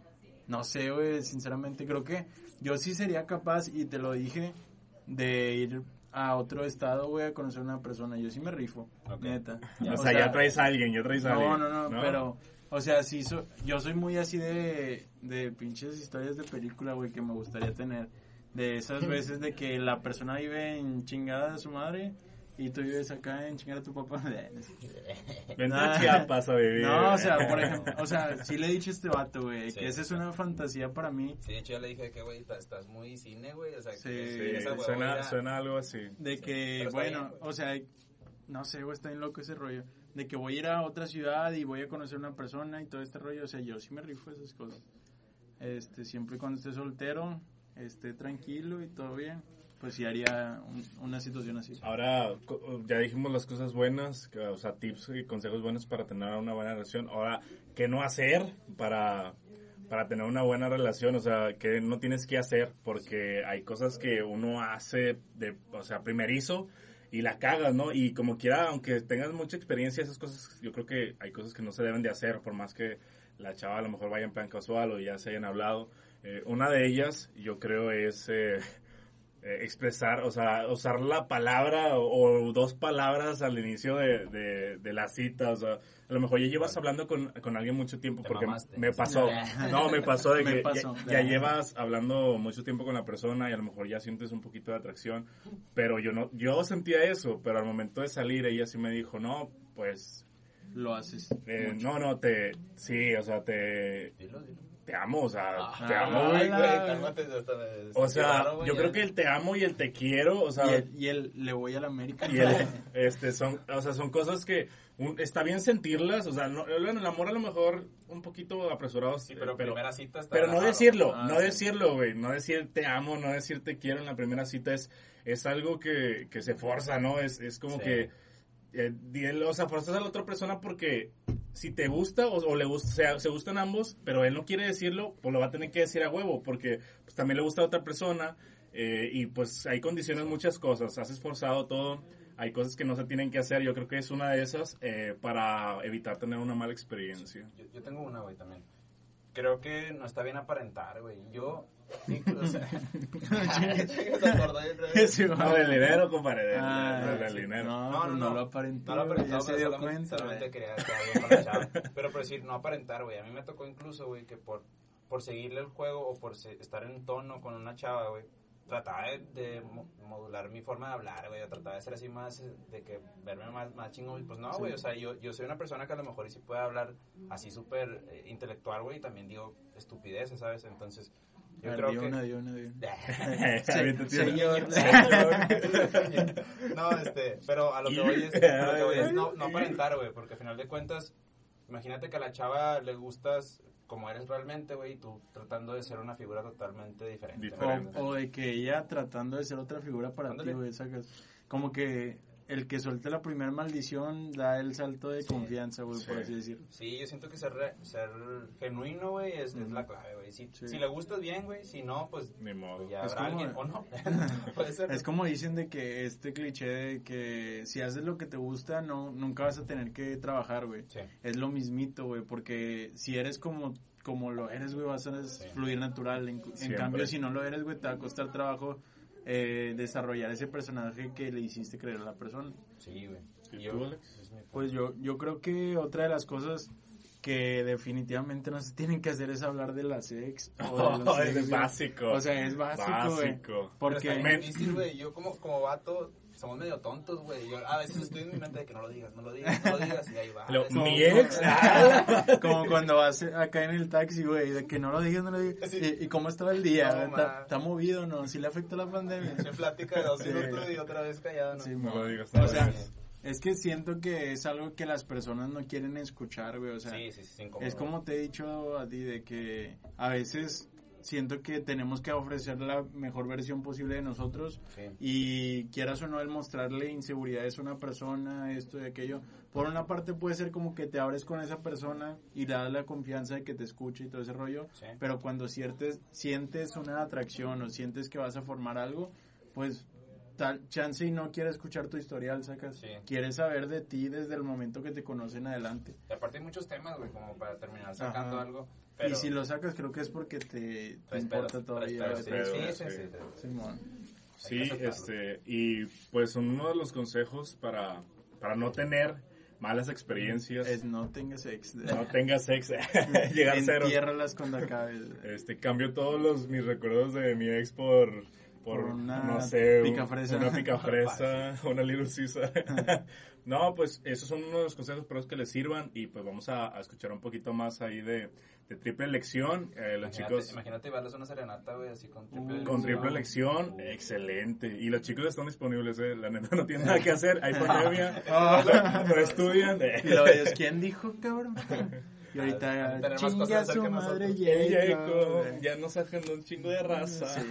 no sé, güey, sinceramente creo que yo sí sería capaz, y te lo dije, de ir a otro estado, güey, a conocer a una persona. Yo sí me rifo, neta. O, sea, ya traes a alguien, ya traes a No, alguien. no, no, pero, o sea, sí, so- yo soy muy así de, de pinches historias de película, güey, que me gustaría tener. De esas (laughs) veces de que la persona vive en chingada a su madre y tú vives acá en chingada a tu papá. (laughs) Nah. a Chiapas a vivir. No, o sea, por ejemplo, o sea, sí le he dicho a este vato, güey, Sí, que esa es una fantasía para mí. Sí, de hecho ya le dije que, güey, estás- muy cine, güey, o sea, Sí, que Sí, suena, suena algo así. De que, bueno, bien, o sea, no sé, güey, está bien loco ese rollo. De que voy a ir a otra ciudad y voy a conocer una persona y todo este rollo. O sea, yo sí me rifo esas cosas. Este, siempre y cuando esté soltero, esté tranquilo y todo bien, pues sí haría un- una situación así. Ahora, ya dijimos las cosas buenas, o sea, tips y consejos buenos para tener una buena relación. Ahora, ¿qué no hacer para, para tener una buena relación? O sea, ¿qué no tienes que hacer? Porque hay cosas que uno hace, de, o sea, primerizo y la cagas, ¿no? Y como quiera, aunque tengas mucha experiencia, esas cosas, yo creo que hay cosas que no se deben de hacer, por más que la chava a lo mejor vaya en plan casual o ya se hayan hablado. Eh, una de ellas, yo creo, es... eh, expresar, o sea, usar la palabra o, o dos palabras al inicio de, de, de la cita, o sea, a lo mejor ya llevas hablando con, con alguien mucho tiempo Te porque mamaste. me pasó, (laughs) no, me pasó de que pasó. Ya, ya llevas hablando mucho tiempo con la persona y a lo mejor ya sientes un poquito de atracción, pero yo no, yo sentía eso, pero al momento de salir ella sí me dijo, no, pues, Lo haces. eh, no, no, te, sí, o sea, te, Dilo, dilo. Te amo, o sea, Ah, te amo, güey. Ay, güey, O sea, raro, yo ya. creo que el te amo y el te quiero, o sea, Y el, y el le voy a la América. y el, (laughs) este son o sea son cosas que un- está bien sentirlas o sea no, bueno, el amor a lo mejor un poquito apresurado Sí, pero, eh, pero primera cita está pero no raro. decirlo Ah, no sí. decirlo güey no decir te amo no decir te quiero en la primera cita es es algo que, que se forza no es, es como Sí. que eh, o sea forzas a la otra persona porque si te gusta o, le gusta se gustan ambos pero él no quiere decirlo pues lo va a tener que decir a huevo porque pues, también le gusta a otra persona eh, y pues hay condiciones muchas cosas has esforzado todo hay cosas que no se tienen que hacer yo creo que es una de esas eh, para evitar tener una mala experiencia Yo, yo tengo una, güey, también. Creo que no está bien aparentar, güey. Yo, (laughs) o sea, (laughs) se acordó de otra vez. Sí, no del dinero compadre Ah, sí. dinero No, No, no, no, lo aparentó. No lo aparentaba, se dio solamente, cuenta. solamente quería quedar bien con la chava. Pero por decir, no aparentar, güey. A mí me tocó incluso, güey, que por, por seguirle el juego o por se- estar en tono con una chava, güey, trataba de, de mo- modular mi forma de hablar, güey. o Trataba de ser así más, eh, de que verme más, más chingón. Y pues no, güey. O sea, yo, yo soy una persona que a lo mejor sí puede hablar así súper eh, intelectual, güey. Y también digo estupideces, ¿sabes? Entonces, yo ver, creo que... una, una, una. (laughs) Una. señor. (laughs) no, este, pero a lo que voy es, a lo que voy es no, no aparentar, güey, porque al final de cuentas, imagínate que a la chava le gustas como eres realmente, güey, y tú tratando de ser una figura totalmente diferente. O, o de que ella tratando de ser otra figura para Ándale. ti, güey, sacas. Como que el que suelte la primera maldición da el salto de confianza, güey, por Sí. así decirlo. Sí, yo siento que ser, re- ser genuino, güey, es, es la clave, güey. Si, Sí. si le gustas bien, güey, si no, pues ni modo ya Es habrá como- alguien, o no. (laughs) (laughs) Puede ser. Es como dicen de que este cliché de que si haces lo que te gusta, no nunca vas a tener que trabajar, güey. Sí. Es lo mismito, güey, porque si eres como como lo eres, güey, vas a Sí. fluir natural. En, cambio, si no lo eres, güey, te va a costar trabajo eh, desarrollar ese personaje que le hiciste creer a la persona. Sí, güey. Pues yo, yo creo que otra de las cosas que definitivamente no se tienen que hacer es hablar de la sex. o de (laughs) los Oh, sex, es básico O sea, es básico, güey. Pero Básico. Porque está Men- difícil, güey. Yo como, como vato somos medio tontos, güey. Yo a veces estoy en mi mente de que no lo digas, no lo digas, no lo digas, y ahí va. Lo- mi ex. Como cuando vas acá en el taxi, güey, de que no lo digas, no lo digas. Sí. ¿Y, y cómo estaba el día? No, ¿Está, movido o no? ¿Sí le afectó la pandemia? En plática de dos Sí. minutos y otra vez callado, ¿no? Sí, No lo digas, O no lo sea, es que siento que es algo que las personas no quieren escuchar, güey. O sea, sí, sí, sí, sí, es como te he dicho a ti, de que a veces siento que tenemos que ofrecer la mejor versión posible de nosotros Sí. y quieras o no el mostrarle inseguridades a una persona, esto y aquello, por una parte puede ser como que te abres con esa persona y le das la confianza de que te escuche y todo ese rollo, Sí. pero cuando sientes, sientes una atracción o sientes que vas a formar algo, pues tal chance y no quiere escuchar tu historial, sacas, Sí. quiere saber de ti desde el momento que te conocen adelante. Y aparte hay muchos temas, güey, como para terminar sacando Ajá. algo. Pero Y si lo sacas creo que es porque te, te importa todavía. sí, sí, sí, sí, sí. sí, sí. Simón. Sí, este, y pues uno de los consejos para, para no tener malas experiencias, Es no tengas ex. no tengas ex, (laughs) (laughs) llegar a cero. Entiérralas cuando acabes. Este, cambio todos los, mis recuerdos de mi ex por, por, Por una no sé, un- picafresa. una picafresa, (laughs) una Little Caesar. No, pues esos son uno de los consejos, pero es que les sirvan y pues vamos a, a escuchar un poquito más ahí de, de triple elección. Eh, los Imagínate, chicos imagínate llevarles una serenata, güey, así con triple Uh, con triple elección, excelente. Y los chicos están disponibles, eh, la neta (laughs) no tienen nada que hacer, hay (laughs) pandemia, Ah. no estudian. Y luego ellos, ¿quién dijo, cabrón? (laughs) Y ahorita, más chinga su que madre nosotros. Jacob. ya nos sacan un chingo de raza. Sí.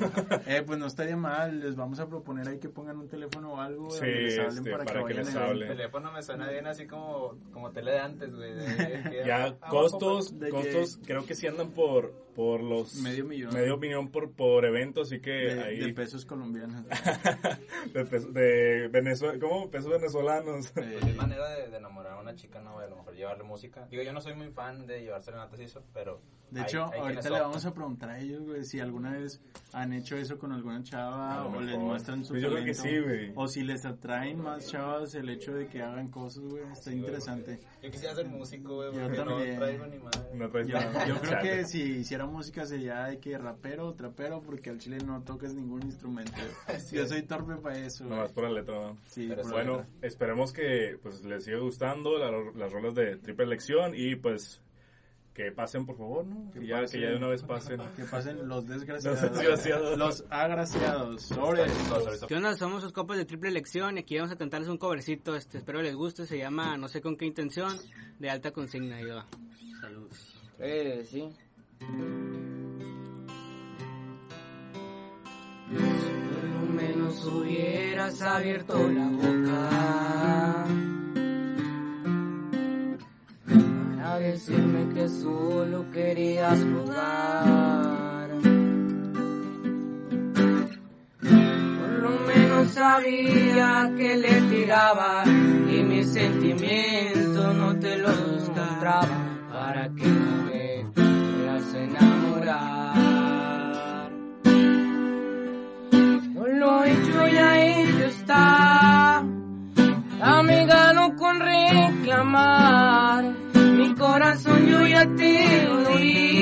Eh, pues no estaría mal, les vamos a proponer ahí que pongan un teléfono o algo Sí, donde les hablen este, para, para que vayan les hablen. El teléfono me suena bien así como, como tele de antes, güey. de- (laughs) que- Ya abajo, costos, de que- costos creo que sí andan por por los Medio millón. medio millón por por evento, así que De, ahí de pesos colombianos. (laughs) de, peso- de Venezuela, ¿cómo? Pesos venezolanos. Pues es manera de, de enamorar a una chica, ¿no? A lo mejor llevarle música. Digo, yo no soy muy fan de llevar serenatas y eso, pero... De hay- hecho, hay ahorita le vamos a preguntar a ellos, güey, si alguna vez han hecho eso con alguna chava o les muestran su Pues yo creo que sí, güey. O si les atraen más chavas el hecho de que hagan cosas, güey, está Sí, güey, interesante. Yo quisiera ser músico, güey, Yo porque también. no traigo ni madre. No traes Yo, nada. yo creo que si hiciera música sería de que rapero o trapero, porque al chile no tocas ningún instrumento. (laughs) Sí. Yo soy torpe para eso, güey. Nomás por la letra, ¿no? Sí, Pero por la Bueno, letra. esperemos que pues les siga gustando la- las rolas de triple elección y pues que pasen por favor, ¿no? Que Que ya, que ya de una vez pasen. (laughs) que pasen los desgraciados. Los desgraciados. Los agraciados. Sobre. ¿Qué onda? Somos los copas de triple elección y aquí vamos a cantarles un covercito, este, espero les guste, se llama No sé con qué intención, de alta consigna, ahí va. Saludos. Eh, sí. Por lo menos hubieras abierto la boca decirme que solo querías jugar. Por lo menos sabía que le tiraba y mis sentimientos no te los mostraba para que no me pudieras enamorar. Por lo hecho ya hecho está. Amiga, no con reclamar. Corazón yo ya te lo.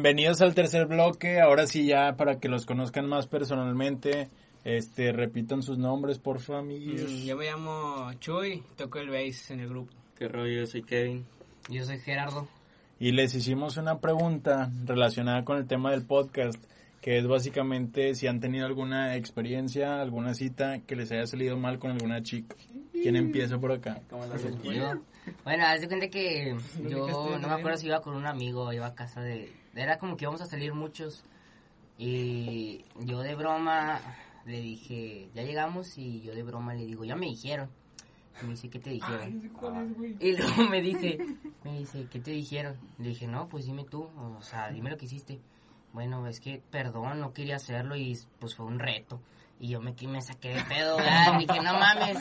Bienvenidos al tercer bloque. Ahora sí ya para que los conozcan más personalmente, este repitan sus nombres, porfa, amiguillos. Mm, Yo me llamo Chuy, toco el bass en el grupo. ¿Qué rollo? Soy Kevin. Yo soy Gerardo. Y les hicimos una pregunta relacionada con el tema del podcast, que es básicamente si han tenido alguna experiencia, alguna cita que les haya salido mal con alguna chica. ¿Quién empieza por acá? Bueno, haz de cuenta que (laughs) yo no me acuerdo si iba con un amigo, iba a casa de... Era como que íbamos a salir muchos. Y yo de broma le dije, ya llegamos y yo de broma le digo, ya me dijeron. Y me dice, ¿qué te dijeron? Y luego me dice, (laughs) me dice, ¿qué te dijeron? Le dije, no, pues dime tú, o sea, dime lo que hiciste. Bueno, es que, perdón, no quería hacerlo y pues fue un reto. Y yo me, me saqué de pedo, ¿verdad? dije, no mames.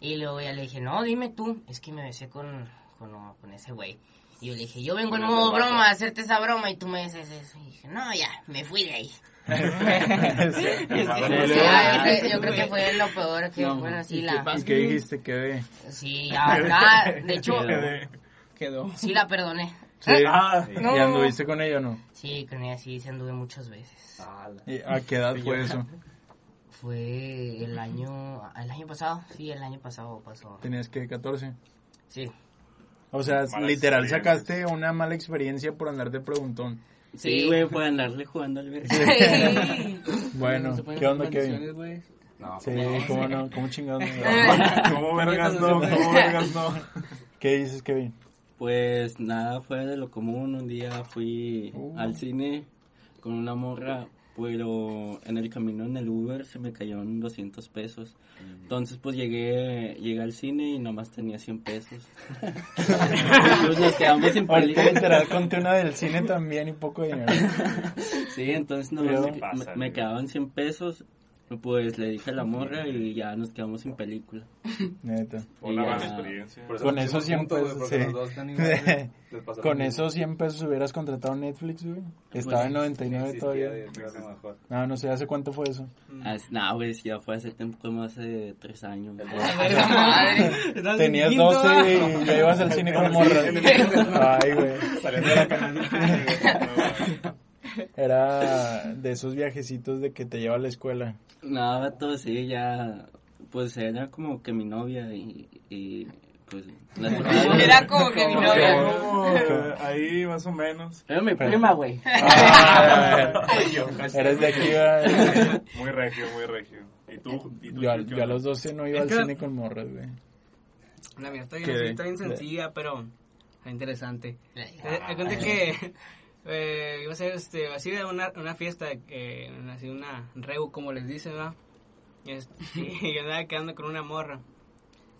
Y luego ya le dije, no, dime tú, es que me besé con, con, con ese güey. Y yo le dije, yo vengo en modo broma a hacerte esa broma y tú me dices eso. Y dije, no, ya, me fui de ahí. Yo, creo, yo creo que fue lo peor que, bueno, sí, la... ¿Y qué dijiste? Quedé. Sí, (laughs) acá, de hecho, Quedó. sí la perdoné. Sí. (laughs) Ah, ¿Y anduviste con ella o no? Sí, con ella sí, se anduve muchas veces. ¿Y ¿A qué edad fue eso? (laughs) Fue el año, el año pasado, sí, el año pasado pasó. ¿Tenías que 14? Sí. O sea, Mala literal sacaste una mala experiencia por andar de preguntón. Sí, güey, por andarle jugando al (laughs) verga. (laughs) Bueno, ¿qué onda, Kevin? güey? No, Sí, cómo no, cómo chingados no. (laughs) ¿Cómo vergas no? ¿Cómo vergas no? ¿Qué dices, Kevin? Pues nada fuera de lo común. Un día fui Uh. al cine con una morra, pero en el camino en el Uber se me cayeron 200 pesos. Entonces pues llegué, llegué al cine y nomás tenía 100 pesos. Entonces (laughs) nos quedamos sin película. literal conté una del cine también y poco dinero. Sí, entonces Pero- me, Pasa, me- me quedaban 100 pesos. Pues le dije a la morra y ya nos quedamos sin película. Neta. Fue una Y buena ya. experiencia. Por eso Con esos 100 pusimos juntos, pesos, sí. (laughs) Con esos 100 pesos hubieras contratado Netflix, güey. Estaba en 99 Existía, todavía. No, no sé, ¿hace cuánto fue eso? Ah, No, güey, ya fue hace tiempo, como hace 3 años. (laughs) (laughs) Tenías 12 y ya ibas al cine con morras. Ay, güey. Saliendo de la canasta. Era de esos viajecitos de que te lleva a la escuela. No, vato, sí, ya, pues era como que mi novia y, y pues... La (laughs) Era como que mi novia. Como, (laughs) Ahí más o menos. Era mi prima, güey. Ah, (laughs) Eres de aquí, ¿verdad? Muy regio, muy regio. ¿Y tú? ¿Y tú Yo, a- yo a los 12 no iba al que- cine con morras, güey. La mía está bien, está bien sencilla, pero está interesante. Eh, Ah. Me conté que eh, iba a ser este, así de una, una fiesta, eh, así una reu, como les dicen. Y, es- (laughs) y yo andaba quedando con una morra.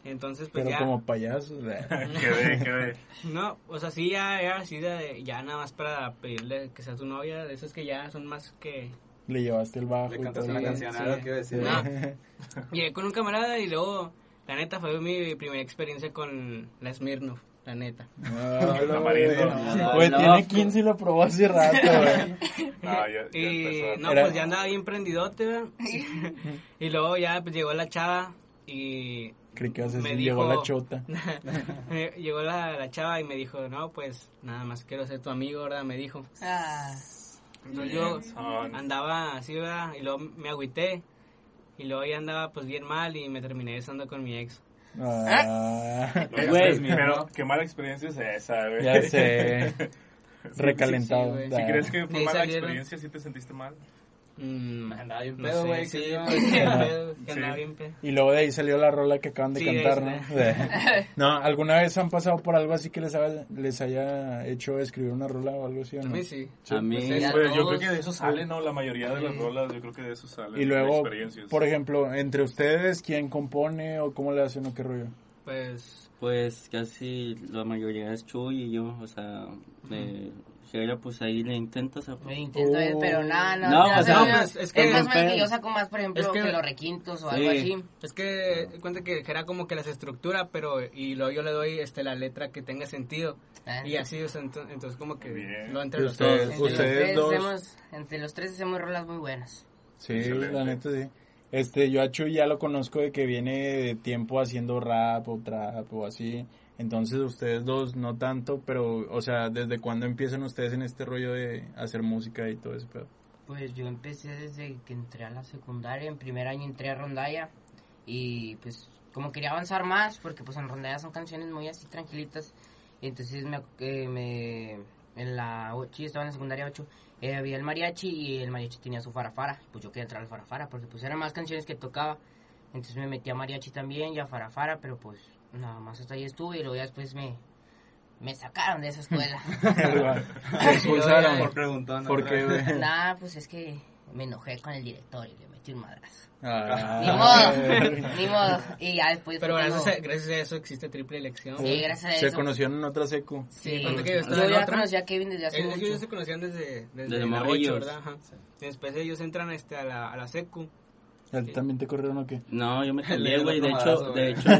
Entonces, pues Pero ya. como payasos, güey. (laughs) Quedé, quedé. No, o sea, sí, ya era así de. Ya nada más para pedirle que sea tu novia, de esos que ya son más que. Le llevaste el bajo Le cantaste una canción, sí. lo que iba a decir. No. Llegué con un camarada y luego, la neta, fue mi primera experiencia con la Smirnoff, la neta. Ah, no, güey. Güey, No, tiene pues. 15 y lo probó hace rato, (laughs) güey. Ah, ya, ya Y no, pues ya andaba bien prendidote, ¿verdad? (laughs) y luego ya pues, llegó la chava y Creí que Me dijo- llegó la chota. (laughs) llegó la, la chava y me dijo, no, pues nada más quiero ser tu amigo, ¿verdad? Me dijo. Ah, Entonces yo Son- andaba así, ¿verdad? Y luego me agüité. Y luego ya andaba pues bien mal y me terminé besando con mi ex. Ah, Güey, Pero qué mala experiencia es esa, güey. ya sé. (laughs) Recalentado. sí. ¿Si crees que fue mala salieron. experiencia? ¿Sí te sentiste mal? Mm, Andaba bien pedo, güey, sí, que no- (laughs) sí, Sí. pedo. Y luego de ahí salió la rola que acaban de Sí, cantar. ¿no? De- (laughs) no, ¿alguna vez han pasado por algo así que les haya, les haya hecho escribir una rola o algo así o A no? mí sí. A mí, pues, ya Pues yo todos- creo que de eso sale, ¿no? La mayoría de las rolas, yo creo que de eso sale. Y luego, por ejemplo, entre ustedes, ¿quién compone o cómo le hacen o qué rollo? Pues pues casi la mayoría es Chuy y yo, o sea, de Jera, pues ahí le intentas a... me intento ver, pero nada, no. No, no, o sea, no, pues, es es, que- más fácil que yo saco más, por ejemplo, Es que- que, los requintos o Sí. algo así. Es que cuenta que era como que las estructura, pero y luego yo le doy este la letra que tenga sentido Ah. y así, o sea, ento- entonces como que Bien. lo entre ¿Y los ustedes? Entre los, tres dos. hacemos, entre los tres hacemos rolas muy buenas. Sí, Excelente. la neta sí. Este, yo a Chuy ya lo conozco de que viene de tiempo haciendo rap o trap o así. Entonces ustedes dos no tanto, pero, o sea, ¿desde cuándo empiezan ustedes en este rollo de hacer música y todo pedo? Pues yo empecé desde que entré a la secundaria, en primer año entré a Rondalla y pues como quería avanzar más, porque pues en Rondalla son canciones muy así tranquilitas, entonces me, eh, me en la 8, yo estaba en la secundaria 8, eh, había el mariachi y el mariachi tenía su farafara, pues yo quería entrar al farafara porque pues eran más canciones que tocaba, entonces me metí a mariachi también y a farafara, pero pues nada más hasta ahí estuve y luego ya después me, me sacaron de esa escuela. (laughs) (laughs) Te expulsaron. Por preguntón. ¿Por qué, güey? (laughs) Nada, pues es que me enojé con el director y le metí un madrazo. Ah, Ni modo, ni modo. Y ya después Pero gracias a, gracias a eso existe triple elección. Sí, gracias a Se eso. conocieron en otra secu. Sí, ponte que yo yo, ya otra. conocí a Kevin desde hace Es que ellos mucho. se conocían desde, desde, Desde la morrillos. 8, ¿verdad? Ajá. Después ellos entran este, a, la, a la secu. ¿A ti ¿También te corrieron o qué? No, yo me (laughs) cambié, güey. De hecho, de hecho,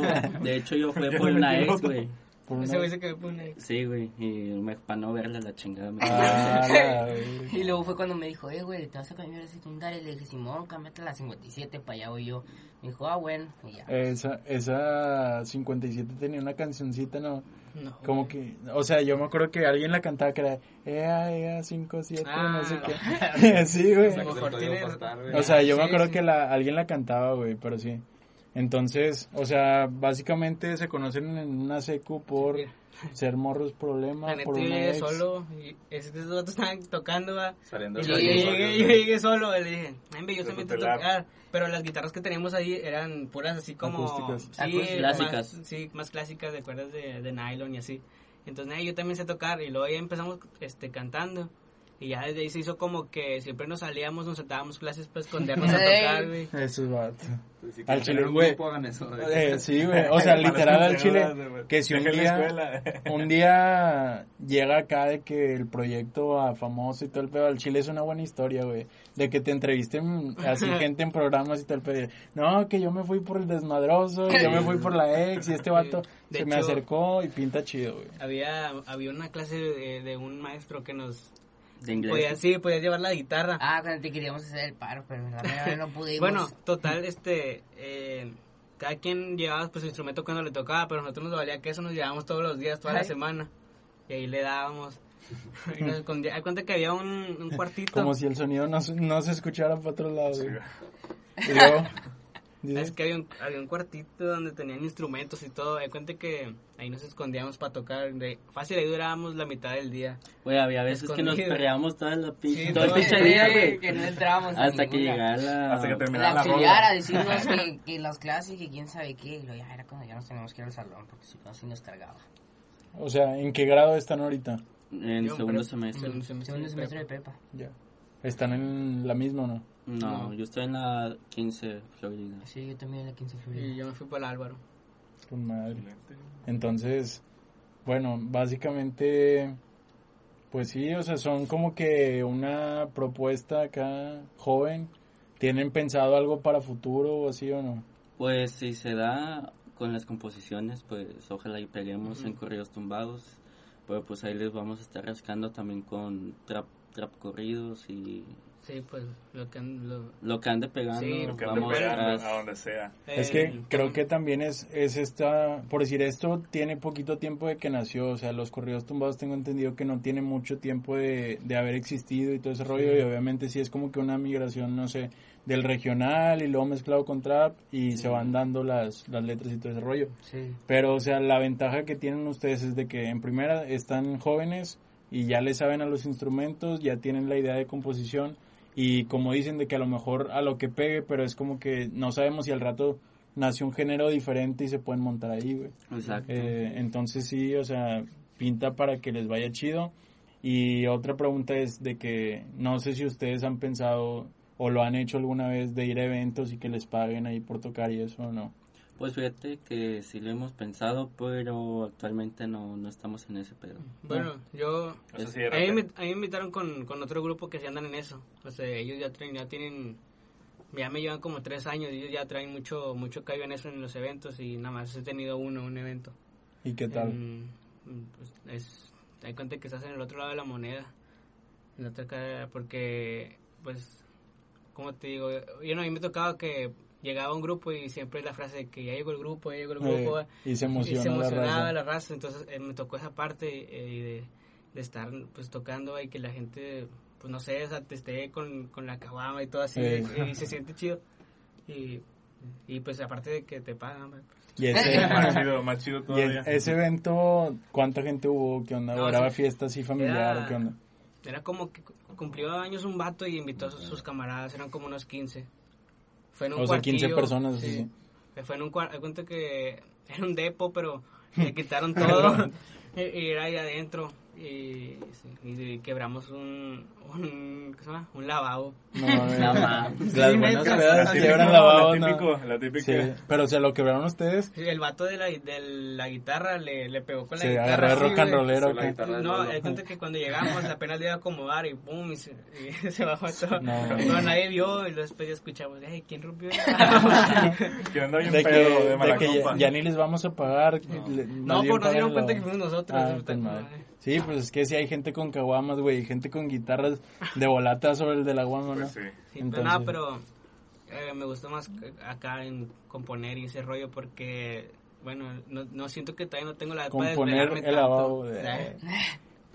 de hecho yo (laughs) fui Yo por una ex, güey. Por Ese güey se quedó por una... Sí, güey. Y me, para no verla la chingada. Me Ah. (laughs) Y luego fue cuando me dijo, eh, güey, ¿te vas a cambiar de secundaria? Y le dije, Simón, cámbiate a la 57, para allá voy yo. Me dijo, ah, bueno, y ya. Esa, esa 57 tenía una cancioncita, ¿no? No. Como que, o sea, yo me acuerdo que alguien la cantaba que era Ea, Ea, 57, no sé Ah, qué. (laughs) (laughs) sí, güey. A lo mejor tiene- O sea, yo me Sí, acuerdo sí. que la, alguien la cantaba, güey, pero sí. Entonces, o sea, básicamente se conocen en una secu por ser morros problema, La neta, por yo una llegué ex. solo y es que esos otros estaban tocando, va. Saliendo Y yo, llegué, yo llegué solo, y le dije, "Ay, yo también te tocar. Pero las guitarras que teníamos ahí eran puras así como... Acústicas. Sí, Acústicas. más- Clásicas. sí, más clásicas de cuerdas de, de nylon y así. Entonces, "Ay, yo también sé tocar y luego ya empezamos este, cantando. Y ya desde ahí se hizo como que siempre nos salíamos, nos saltábamos clases para escondernos a tocar, güey. Eso es vato. Pues sí, Al chile, güey. Eh, sí, güey. O sea, (laughs) literal al chile. Que si un día, escuela. (laughs) un día llega acá de que el proyecto a famoso y todo el pedo, al chile es una buena historia, güey. De que te entrevisten así gente en programas y todo el pedo. No, que yo me fui por el desmadroso, y yo me fui por la ex y este (laughs) vato De se me acercó y pinta chido, güey. Había, había una clase de, de un maestro que nos... De inglés. Podía, sí, podías llevar la guitarra. Ah, cuando te queríamos hacer el paro, pero la verdad no (laughs) pudimos. Bueno, total, este, eh, cada quien llevaba pues su instrumento cuando le tocaba, pero a nosotros nos valía que eso nos llevábamos todos los días, toda la Ay. semana. Y ahí le dábamos. (laughs) Y nos escondía. Hay cuenta que había un, un cuartito. Como si el sonido no, se- no se escuchara para otro lado, güey. Y luego, Es que había un, había un cuartito donde tenían instrumentos y todo. Hay cuenta que ahí nos escondíamos para tocar. De, fácil, ahí durábamos la mitad del día. Güey, había veces que nos Escondido. peleábamos toda la pin- Sí, todo el pinche día, güey. que no entrábamos. en Hasta que llegara la... Hasta que La terminara la auxiliar a rola. decirnos (laughs) que, que las clases, que quién sabe qué. Y luego ya era cuando ya nos teníamos que ir al salón, porque si no, así nos cargaba. o sea, ¿en qué grado están ahorita? En Yo, segundo pero- semestre. Segundo semestre Segundo de semestre de prepa. prepa. Ya. ¿Están en la misma o no? No, No. yo estoy en la 15 Florida. Sí, yo también en la 15 de Y Florida. yo me fui para el Álvaro. Con madre. Entonces, bueno, básicamente, pues sí, o sea, son como que una propuesta acá joven. ¿Tienen pensado algo para futuro o así o no? Pues si se da con las composiciones, pues ojalá y peguemos en corridos tumbados. Pero pues ahí les vamos a estar rascando también con trap, trap corridos y Sí, pues lo que... Lo, lo que ande pegando. Sí, Lo que ande vamos pegando tras- a donde sea. Es que creo que también es, es esta, por decir esto, tiene poquito tiempo de que nació, o sea, los corridos tumbados tengo entendido que no tiene mucho tiempo de, de haber existido y todo ese rollo, y obviamente sí es como que una migración, no sé, del regional y luego mezclado con trap y se van dando las, las letras y todo ese rollo. Sí. Pero, o sea, la ventaja que tienen ustedes es de que en primera están jóvenes y ya le saben a los instrumentos, ya tienen la idea de composición y como dicen de que a lo mejor a lo que pegue, pero es como que no sabemos si al rato nace un género diferente y se pueden montar ahí, güey. Exacto. Eh, entonces sí, o sea, pinta para que les vaya chido. Y otra pregunta es de que no sé si ustedes han pensado o lo han hecho alguna vez de ir a eventos y que les paguen ahí por tocar y eso o no. Pues fíjate que sí lo hemos pensado, pero actualmente no, no estamos en ese pedo. Bueno, yo... Eso sí, A mí, me, pe- a mí me invitaron con, con otro grupo que se andan en eso. O sea, ellos ya, traen, ya tienen... Ya me llevan como tres años y ellos ya traen mucho mucho callo en eso en los eventos y nada más he tenido uno, un evento. ¿Y qué tal? En- pues, es, hay cuenta que estás en el otro lado de la moneda. En la otra cara, porque, pues, como te digo, yo no, a mí me tocaba que llegaba un grupo y siempre la frase de que ya llegó el grupo, ya llegó el grupo. Eh, y se y emociona, se emocionaba la raza. la raza. Entonces eh, me tocó esa parte eh, de, de estar pues tocando y que la gente, pues no sé, o sea, te esté con, con la caguama y todo así Eh. y, se siente chido. Y, y pues aparte de que te pagan, pues, Y ese, (laughs) Más chido, más chido y todavía. ese evento, ¿cuánta gente hubo? ¿Qué onda? No, ¿O sí. fiesta así familiar? Era- ¿Qué onda? Era como que cumplió años un vato y invitó a sus, sus camaradas, eran como unos 15. Fue en un O sea, 15 cuartillo, personas, sí. sí. fue en un cuarto, cuento que (laughs) era un depo, pero le quitaron (laughs) todo y, y era ahí adentro. Y, sí, y quebramos un, un, ¿qué se llama? un lavabo. No, No. (laughs) Las buenas La quiebran típico, lavabo, la ¿no? típico, la típica. Sí, pero se lo quebraron ustedes. Sí, el vato de la, de la guitarra le, le pegó con la guitarra. agarró rock and rollero. la ¿qué? guitarra. No, el cuento que cuando llegamos apenas le iba a acomodar y pum, y se, y (laughs) se bajó todo. No. No. nadie vio y después ya escuchamos, hey, ¿quién rompió el (laughs) Que anda bien De que, pedo, de de mala que ya, ni les vamos a pagar. le- No, por no se dieron pagan cuenta que fuimos nosotros. Ah, Sí, pues es que si hay gente con caguamas, güey, gente con guitarras de volata sobre el de la guama, ¿no? Pues sí. Sí, Entonces- pero nada, pero eh, me gustó más acá en componer y ese rollo porque, bueno, no, no siento que todavía no tengo la edad para Componer desvelarme el tanto. de- Eh,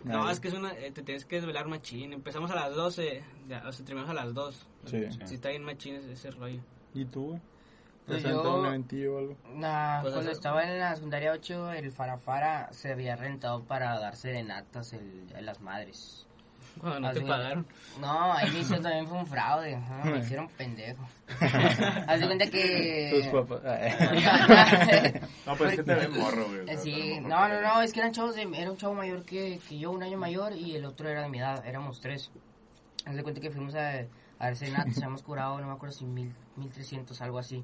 No, Nadie. es que es una, eh, te tienes que desvelar machín. Empezamos a las 12, ya, o sea, terminamos a las 2. Sí. Sí, está bien machín ese, ese rollo. ¿Y tú, güey? ¿Te Pues yo- un eventillo o algo? Nah, Pues cuando estaba en la secundaria 8, el Farafara se había rentado para dar serenatas el, en las madres. Cuando no Así- te pagaron. No, ahí inicio también fue un fraude. me hicieron pendejo. (laughs) Haz de cuenta que... Tus papás. (laughs) No, pues es que te ven morro, güey. Eh, Sí, no, no, no, es que eran chavos de, era un chavo mayor que, que yo, un año mayor, y el otro era de mi edad, éramos tres. Haz de cuenta que fuimos a, a dar serenatas, (laughs) habíamos curado, no me acuerdo si mil, mil trescientos, algo así.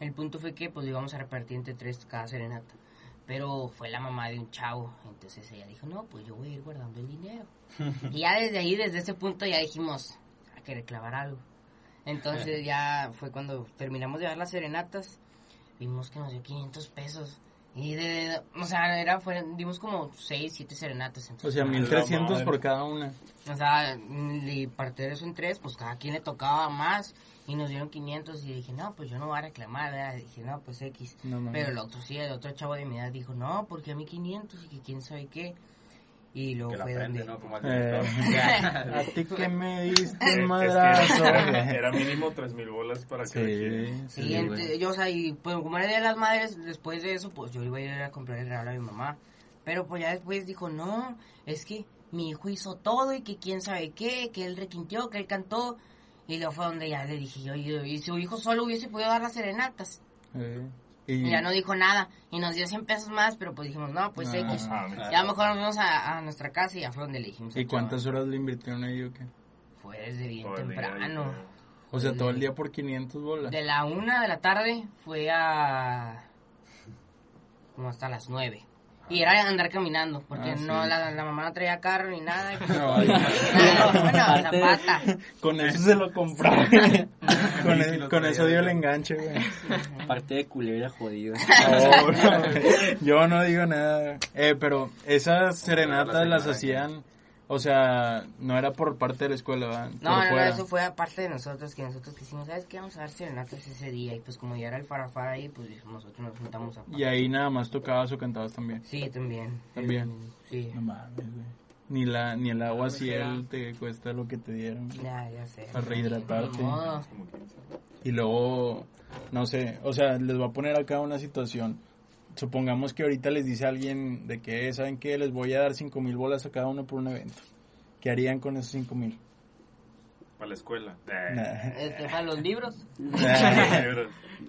El punto fue que pues íbamos a repartir entre tres cada serenata. Pero fue la mamá de un chavo, entonces ella dijo, no, pues yo voy a ir guardando el dinero. (laughs) y ya desde ahí, desde ese punto ya dijimos, hay que reclamar algo. Entonces ya fue cuando terminamos de dar las serenatas, vimos que nos dio 500 pesos. Y de, o sea, era, fue, dimos como 6, 7 serenatas. O Entonces, sea, la 1300 madre. por cada una. o sea, y partir eso en tres, pues cada quien le tocaba más. Y nos dieron 500 y dije, no, pues yo no voy a reclamar, ¿verdad? Dije, no, pues X. No. Pero el otro sí, el otro chavo de mi edad dijo, no, porque a mí 500 y que quién sabe qué. Y luego Que fue prende, donde... ¿no? Como al Eh, (laughs) (laughs) a ti que me diste madrazo. que (laughs) güey. era mínimo 3000 bolas para que Sí, Sí, yo, o sea, y pues como era de las madres, después de eso, pues yo iba a ir a comprar el regalo a mi mamá. Pero pues ya después dijo, no, es que mi hijo hizo todo y que quién sabe qué, que él requintió, que él cantó. Y luego fue donde ya le dije yo, y, y su hijo solo hubiese podido dar las serenatas. Eh, Y Y ya no dijo nada. Y nos dio 100 pesos más, pero pues dijimos, no, pues Ah. X. Ah, Ya mejor nos fuimos a, a nuestra casa y ya fue donde le dijimos. ¿Y cuántas chaval. horas le invirtieron ahí o qué? Fue desde bien día, temprano. O sea, todo el día por 500 bolas. De la una de la tarde fue a. como hasta las nueve. Y era andar caminando, porque Ah, no sí. la, la mamá no traía carro ni nada. y (laughs) pues, No, bueno, zapata. Con eso se lo compró. (laughs) con, e- lo con eso dio el enganche, güey. Aparte de culera jodida. No. (laughs) Yo no digo nada. Eh, pero esas serenatas las hacían, o sea, no era por parte de la escuela, ¿verdad? No, no, no, eso fue aparte de nosotros, que nosotros quisimos, ¿sabes qué? Vamos a dar serenatas ese día. Y pues como ya era el farafara ahí, pues nosotros nos juntamos a... Y ahí nada más tocabas o cantabas también. Sí, también. También. Sí. No mames, güey. Ni, la, ni el agua pues era- ciel te cuesta lo que te dieron. Ya, ya sé. Para rehidratarte. Modo. Y luego, no sé, o sea, les voy a poner acá una situación. Supongamos que ahorita les dice alguien de que, ¿saben qué? Les voy a dar cinco mil bolas a cada uno por un evento. ¿Qué harían con esos cinco mil? Para la escuela. (laughs) Eh. Nah. Este, para los libros. (laughs)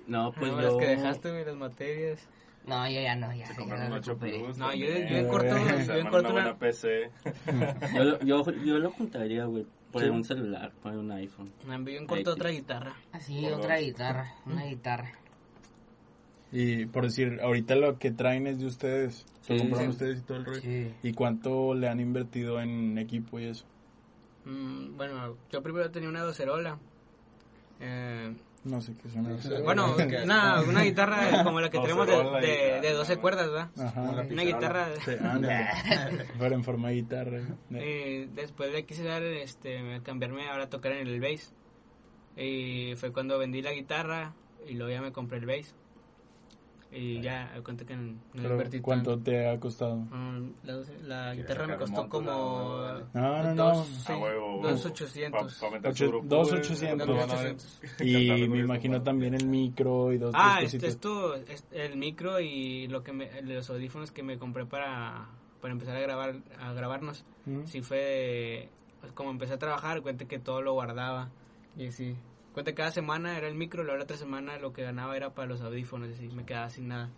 No, pues no, yo... las que dejaste, güey, las materias. No, yo ya no, ya, Se compraron un 8 recuperé. Plus. No, yo, yo en corto, Eh, yo en corto una buena PC. (laughs) Yo, lo- yo, yo lo juntaría, güey. Poner Sí. un celular, poner un iPhone. me envió en corto otra guitarra. Así, Por otra dos. guitarra, una guitarra. Y por decir, ahorita lo que traen es de ustedes. Lo Sí, compraron sí. ustedes y todo el rollo. Sí. ¿Y cuánto le han invertido en equipo y eso? Mm, bueno, yo primero tenía una docerola. Eh, No sé qué suena. bueno, (laughs) una, una guitarra (laughs) como la que tenemos de, Docerola de, ya, de 12 no. cuerdas, ¿verdad? Ajá. Una guitarra. (laughs) Pero en forma de guitarra. Y después le quise dar, este, cambiarme ahora a tocar en el bass. Y fue cuando vendí la guitarra y luego ya me compré el bass. Y ya, cuento que no Pero, invertí ¿Cuánto tanto. te ha costado? Mm, la, guitarra me costó como no, No, no, no. dos, sí, A huevo, dos huevo. ochocientos. Pa- pa meter Ocho- su grupo, dos güey. ochocientos. Cuando van a ver- Y me imagino también el micro y dos Ah, este, esto, es el micro y lo que me, los audífonos que me compré para, para empezar a grabar, a grabarnos. ¿Mm? Sí fue, pues, como empecé a trabajar, cuenta que todo lo guardaba y sí, cuenta cada semana era el micro, la otra semana lo que ganaba era para los audífonos, y me quedaba sin nada.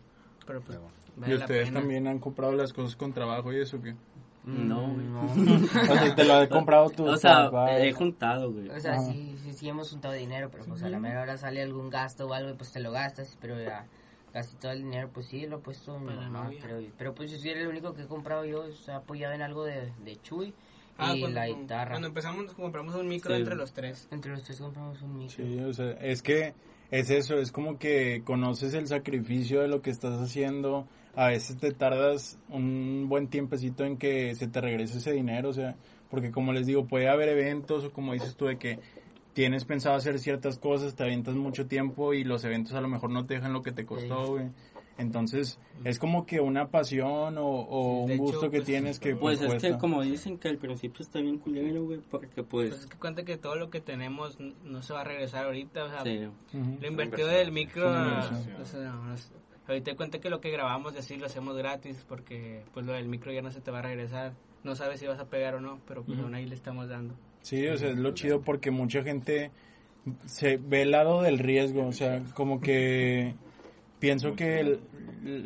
Pero pues, vale ¿Y la ustedes pena. también han comprado las cosas con trabajo y eso qué? No. Mm, No. (laughs) O sea, te lo he comprado tú. O sea, papá. he juntado, güey. O sea, sí, sí, sí hemos juntado dinero, pero pues a la mera hora sale algún gasto o algo y pues te lo gastas, pero ya casi todo el dinero pues sí lo he puesto mi mamá, pero, pero pues yo sí era el único que he comprado yo, o sea, apoyado en algo de, de Chuy Ah, y cuando, la guitarra. Cuando empezamos, compramos un micro Sí. entre los tres. Entre los tres compramos un micro. Sí, o sea, es que es eso, es como que conoces el sacrificio de lo que estás haciendo. A veces te tardas un buen tiempecito en que se te regrese ese dinero, o sea, porque como les digo, puede haber eventos o como dices tú de que tienes pensado hacer ciertas cosas, te avientas mucho tiempo y los eventos a lo mejor no te dejan lo que te costó, Sí. Entonces, es como que una pasión o, un gusto que pues, tienes que Pues es que como dicen que al principio está bien culero, güey, porque Pues pues... es que cuenta que todo lo que tenemos no se va a regresar ahorita, o sea, Sí, lo invertido del micro, ah, o sea, ahorita cuenta que lo que grabamos y así lo hacemos gratis porque pues lo del micro ya no se te va a regresar. No sabes si vas a pegar o no, pero pues Ujú. aún ahí le estamos dando. Sí, o sea, es lo chido porque mucha gente se ve el lado del riesgo, o sea, como que pienso que el-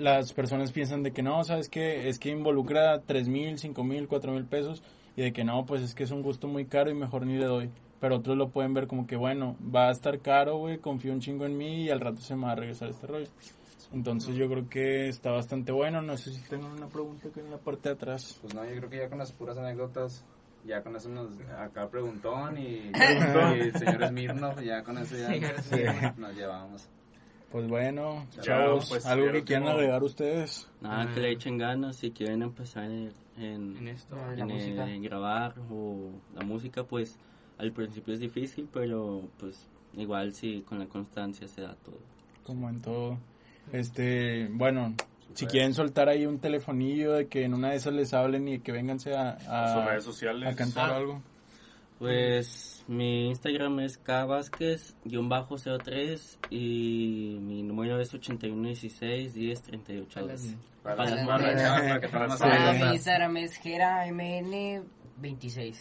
las personas piensan de que no, sabes que es que involucra tres mil, cinco mil, cuatro mil pesos y de que no, pues es que es un gusto muy caro y mejor ni le doy. Pero otros lo pueden ver como que bueno, va a estar caro, güey, confío un chingo en mí y al rato se me va a regresar este rollo. Entonces yo creo que está bastante bueno. No sé si tengo una pregunta que en la parte de atrás. Pues no, yo creo que ya con las puras anécdotas, ya con eso nos, acá preguntón y, y el señor Smirnoff, ya con eso ya nos llevamos. Pues bueno, Ya, chavos, pues, algo que quieran agregar ustedes. nada, que le echen ganas si quieren empezar en, en, En esto. La en, música. en grabar o la música, pues al principio es difícil, pero pues igual si con la constancia se da todo. como en todo. Este, bueno, si quieren soltar ahí un telefonillo de que en una de esas les hablen y que vénganse a, a, sus redes sociales. a cantar Ah. algo. Pues mi Instagram es kvázquez-03 y mi número es 8116 10 38 Para las- Para Para las que mi Instagram es GeraMN26.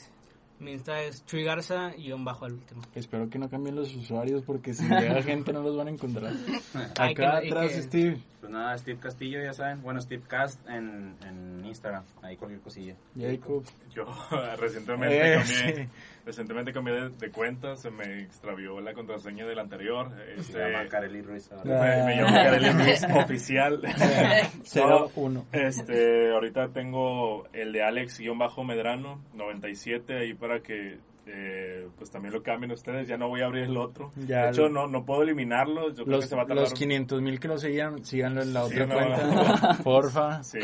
Mi Insta es Chuy Garza y un bajo al último. Espero que no cambien los usuarios porque si llega (laughs) gente no los van a encontrar. Que Acá y atrás, que- Steve. Pues nada, Steve Castillo, ya saben. Bueno, Steve Cast en, en Instagram. Ahí cualquier cosilla. Jacob. Yo (laughs) recientemente Eh. Recientemente cambié de, de cuenta, se me extravió la contraseña del anterior. Se Este, llama Kareli Ruiz. ahora. Ah. me, me llamo Kareli Ruiz (laughs) oficial. (laughs) (laughs) Cero, uno. Este, ahorita tengo el de Alex-Medrano 97 ahí para que eh, pues también lo cambien ustedes. Ya no voy a abrir el otro. Ya de hecho, lo- no, no puedo eliminarlo. Yo creo que Los, se va a tardar. los 500 mil que lo seguían, síganlo en la Sí, otra no. cuenta, porfa. Sí.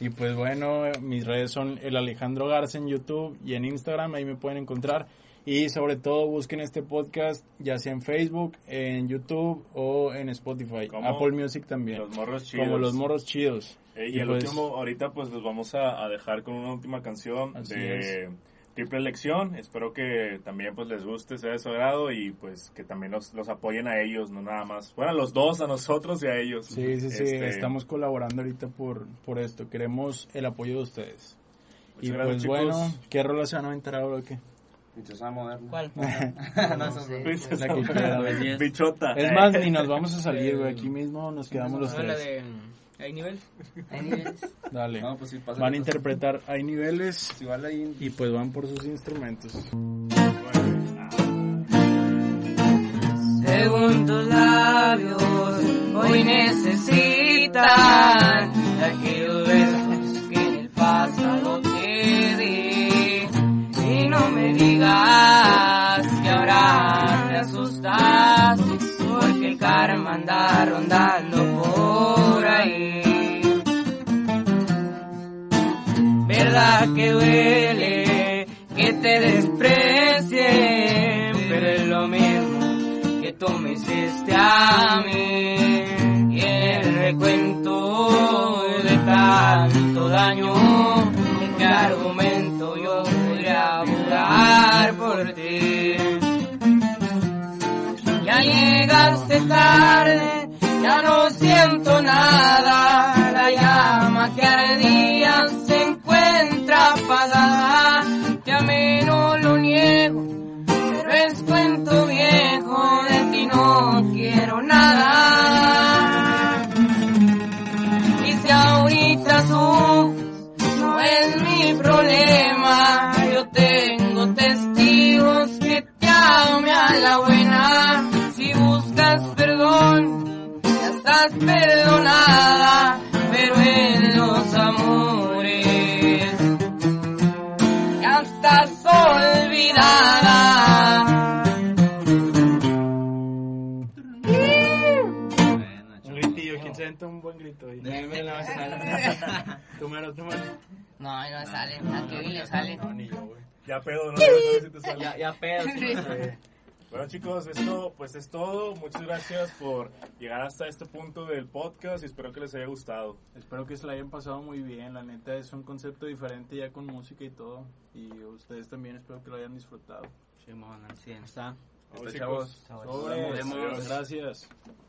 Y pues bueno, mis redes son el Alejandro Garza en YouTube y en Instagram, ahí me pueden encontrar. Y sobre todo busquen este podcast ya sea en Facebook, en YouTube o en Spotify. Como Apple Music también. Los morros chidos. Como los morros chidos. Eh, y Y el pues- último, ahorita pues los vamos a, a dejar con una última canción de Triple Elección. Espero que también pues les guste, sea de su agrado y pues que también los, los apoyen a ellos, no nada más. Bueno, a los dos, a nosotros y a ellos. Sí, sí, sí, Este, estamos colaborando ahorita por, por esto. Queremos el apoyo de ustedes. Y Muchas pues gracias, bueno, chicos. ¿qué rola se van a aventar ahora o qué? Moderna. ¿Cuál? (laughs) No. Pues, La que quieran. Pues, Bichota. Es más, ni (laughs) nos vamos a salir, güey. Aquí mismo nos quedamos los tres. ¿Hay nivel? ¿Hay niveles? (laughs) Dale. No, pues sí, Van a interpretar, hay niveles Igual y pues van por sus instrumentos. Según tus labios, hoy necesitan de aquellos besos que en el pasado te di. Y no me digas que ahora te asustas, porque el karma anda rondando Verdad que duele que te desprecien, pero es lo mismo que tú me hiciste a mí. Y en el recuento de tanto daño, ¿con qué argumento yo podría abogar por ti? Ya llegaste tarde, ya no siento nada. La llama que ardía a la buena. Si buscas perdón, ya estás perdonada, pero en los amores ya estás olvidada. Un gritillo, ¿quién se aventó un buen grito? ahí? Déjame la sala. Tú mero, tú mero. No, no sale, a Kevin le sale. Ya pedo, no, no sé si te sale. Ya, ya pedo. sí. Bueno chicos, esto pues es todo. Muchas gracias por llegar hasta este punto del podcast y espero que les haya gustado. Espero que se la hayan pasado muy bien. La neta es un concepto diferente ya con música y todo. Y ustedes también espero que lo hayan disfrutado. Simón, al 100. Está. Está, chicos. chavos. Sobres. Sobres. Gracias.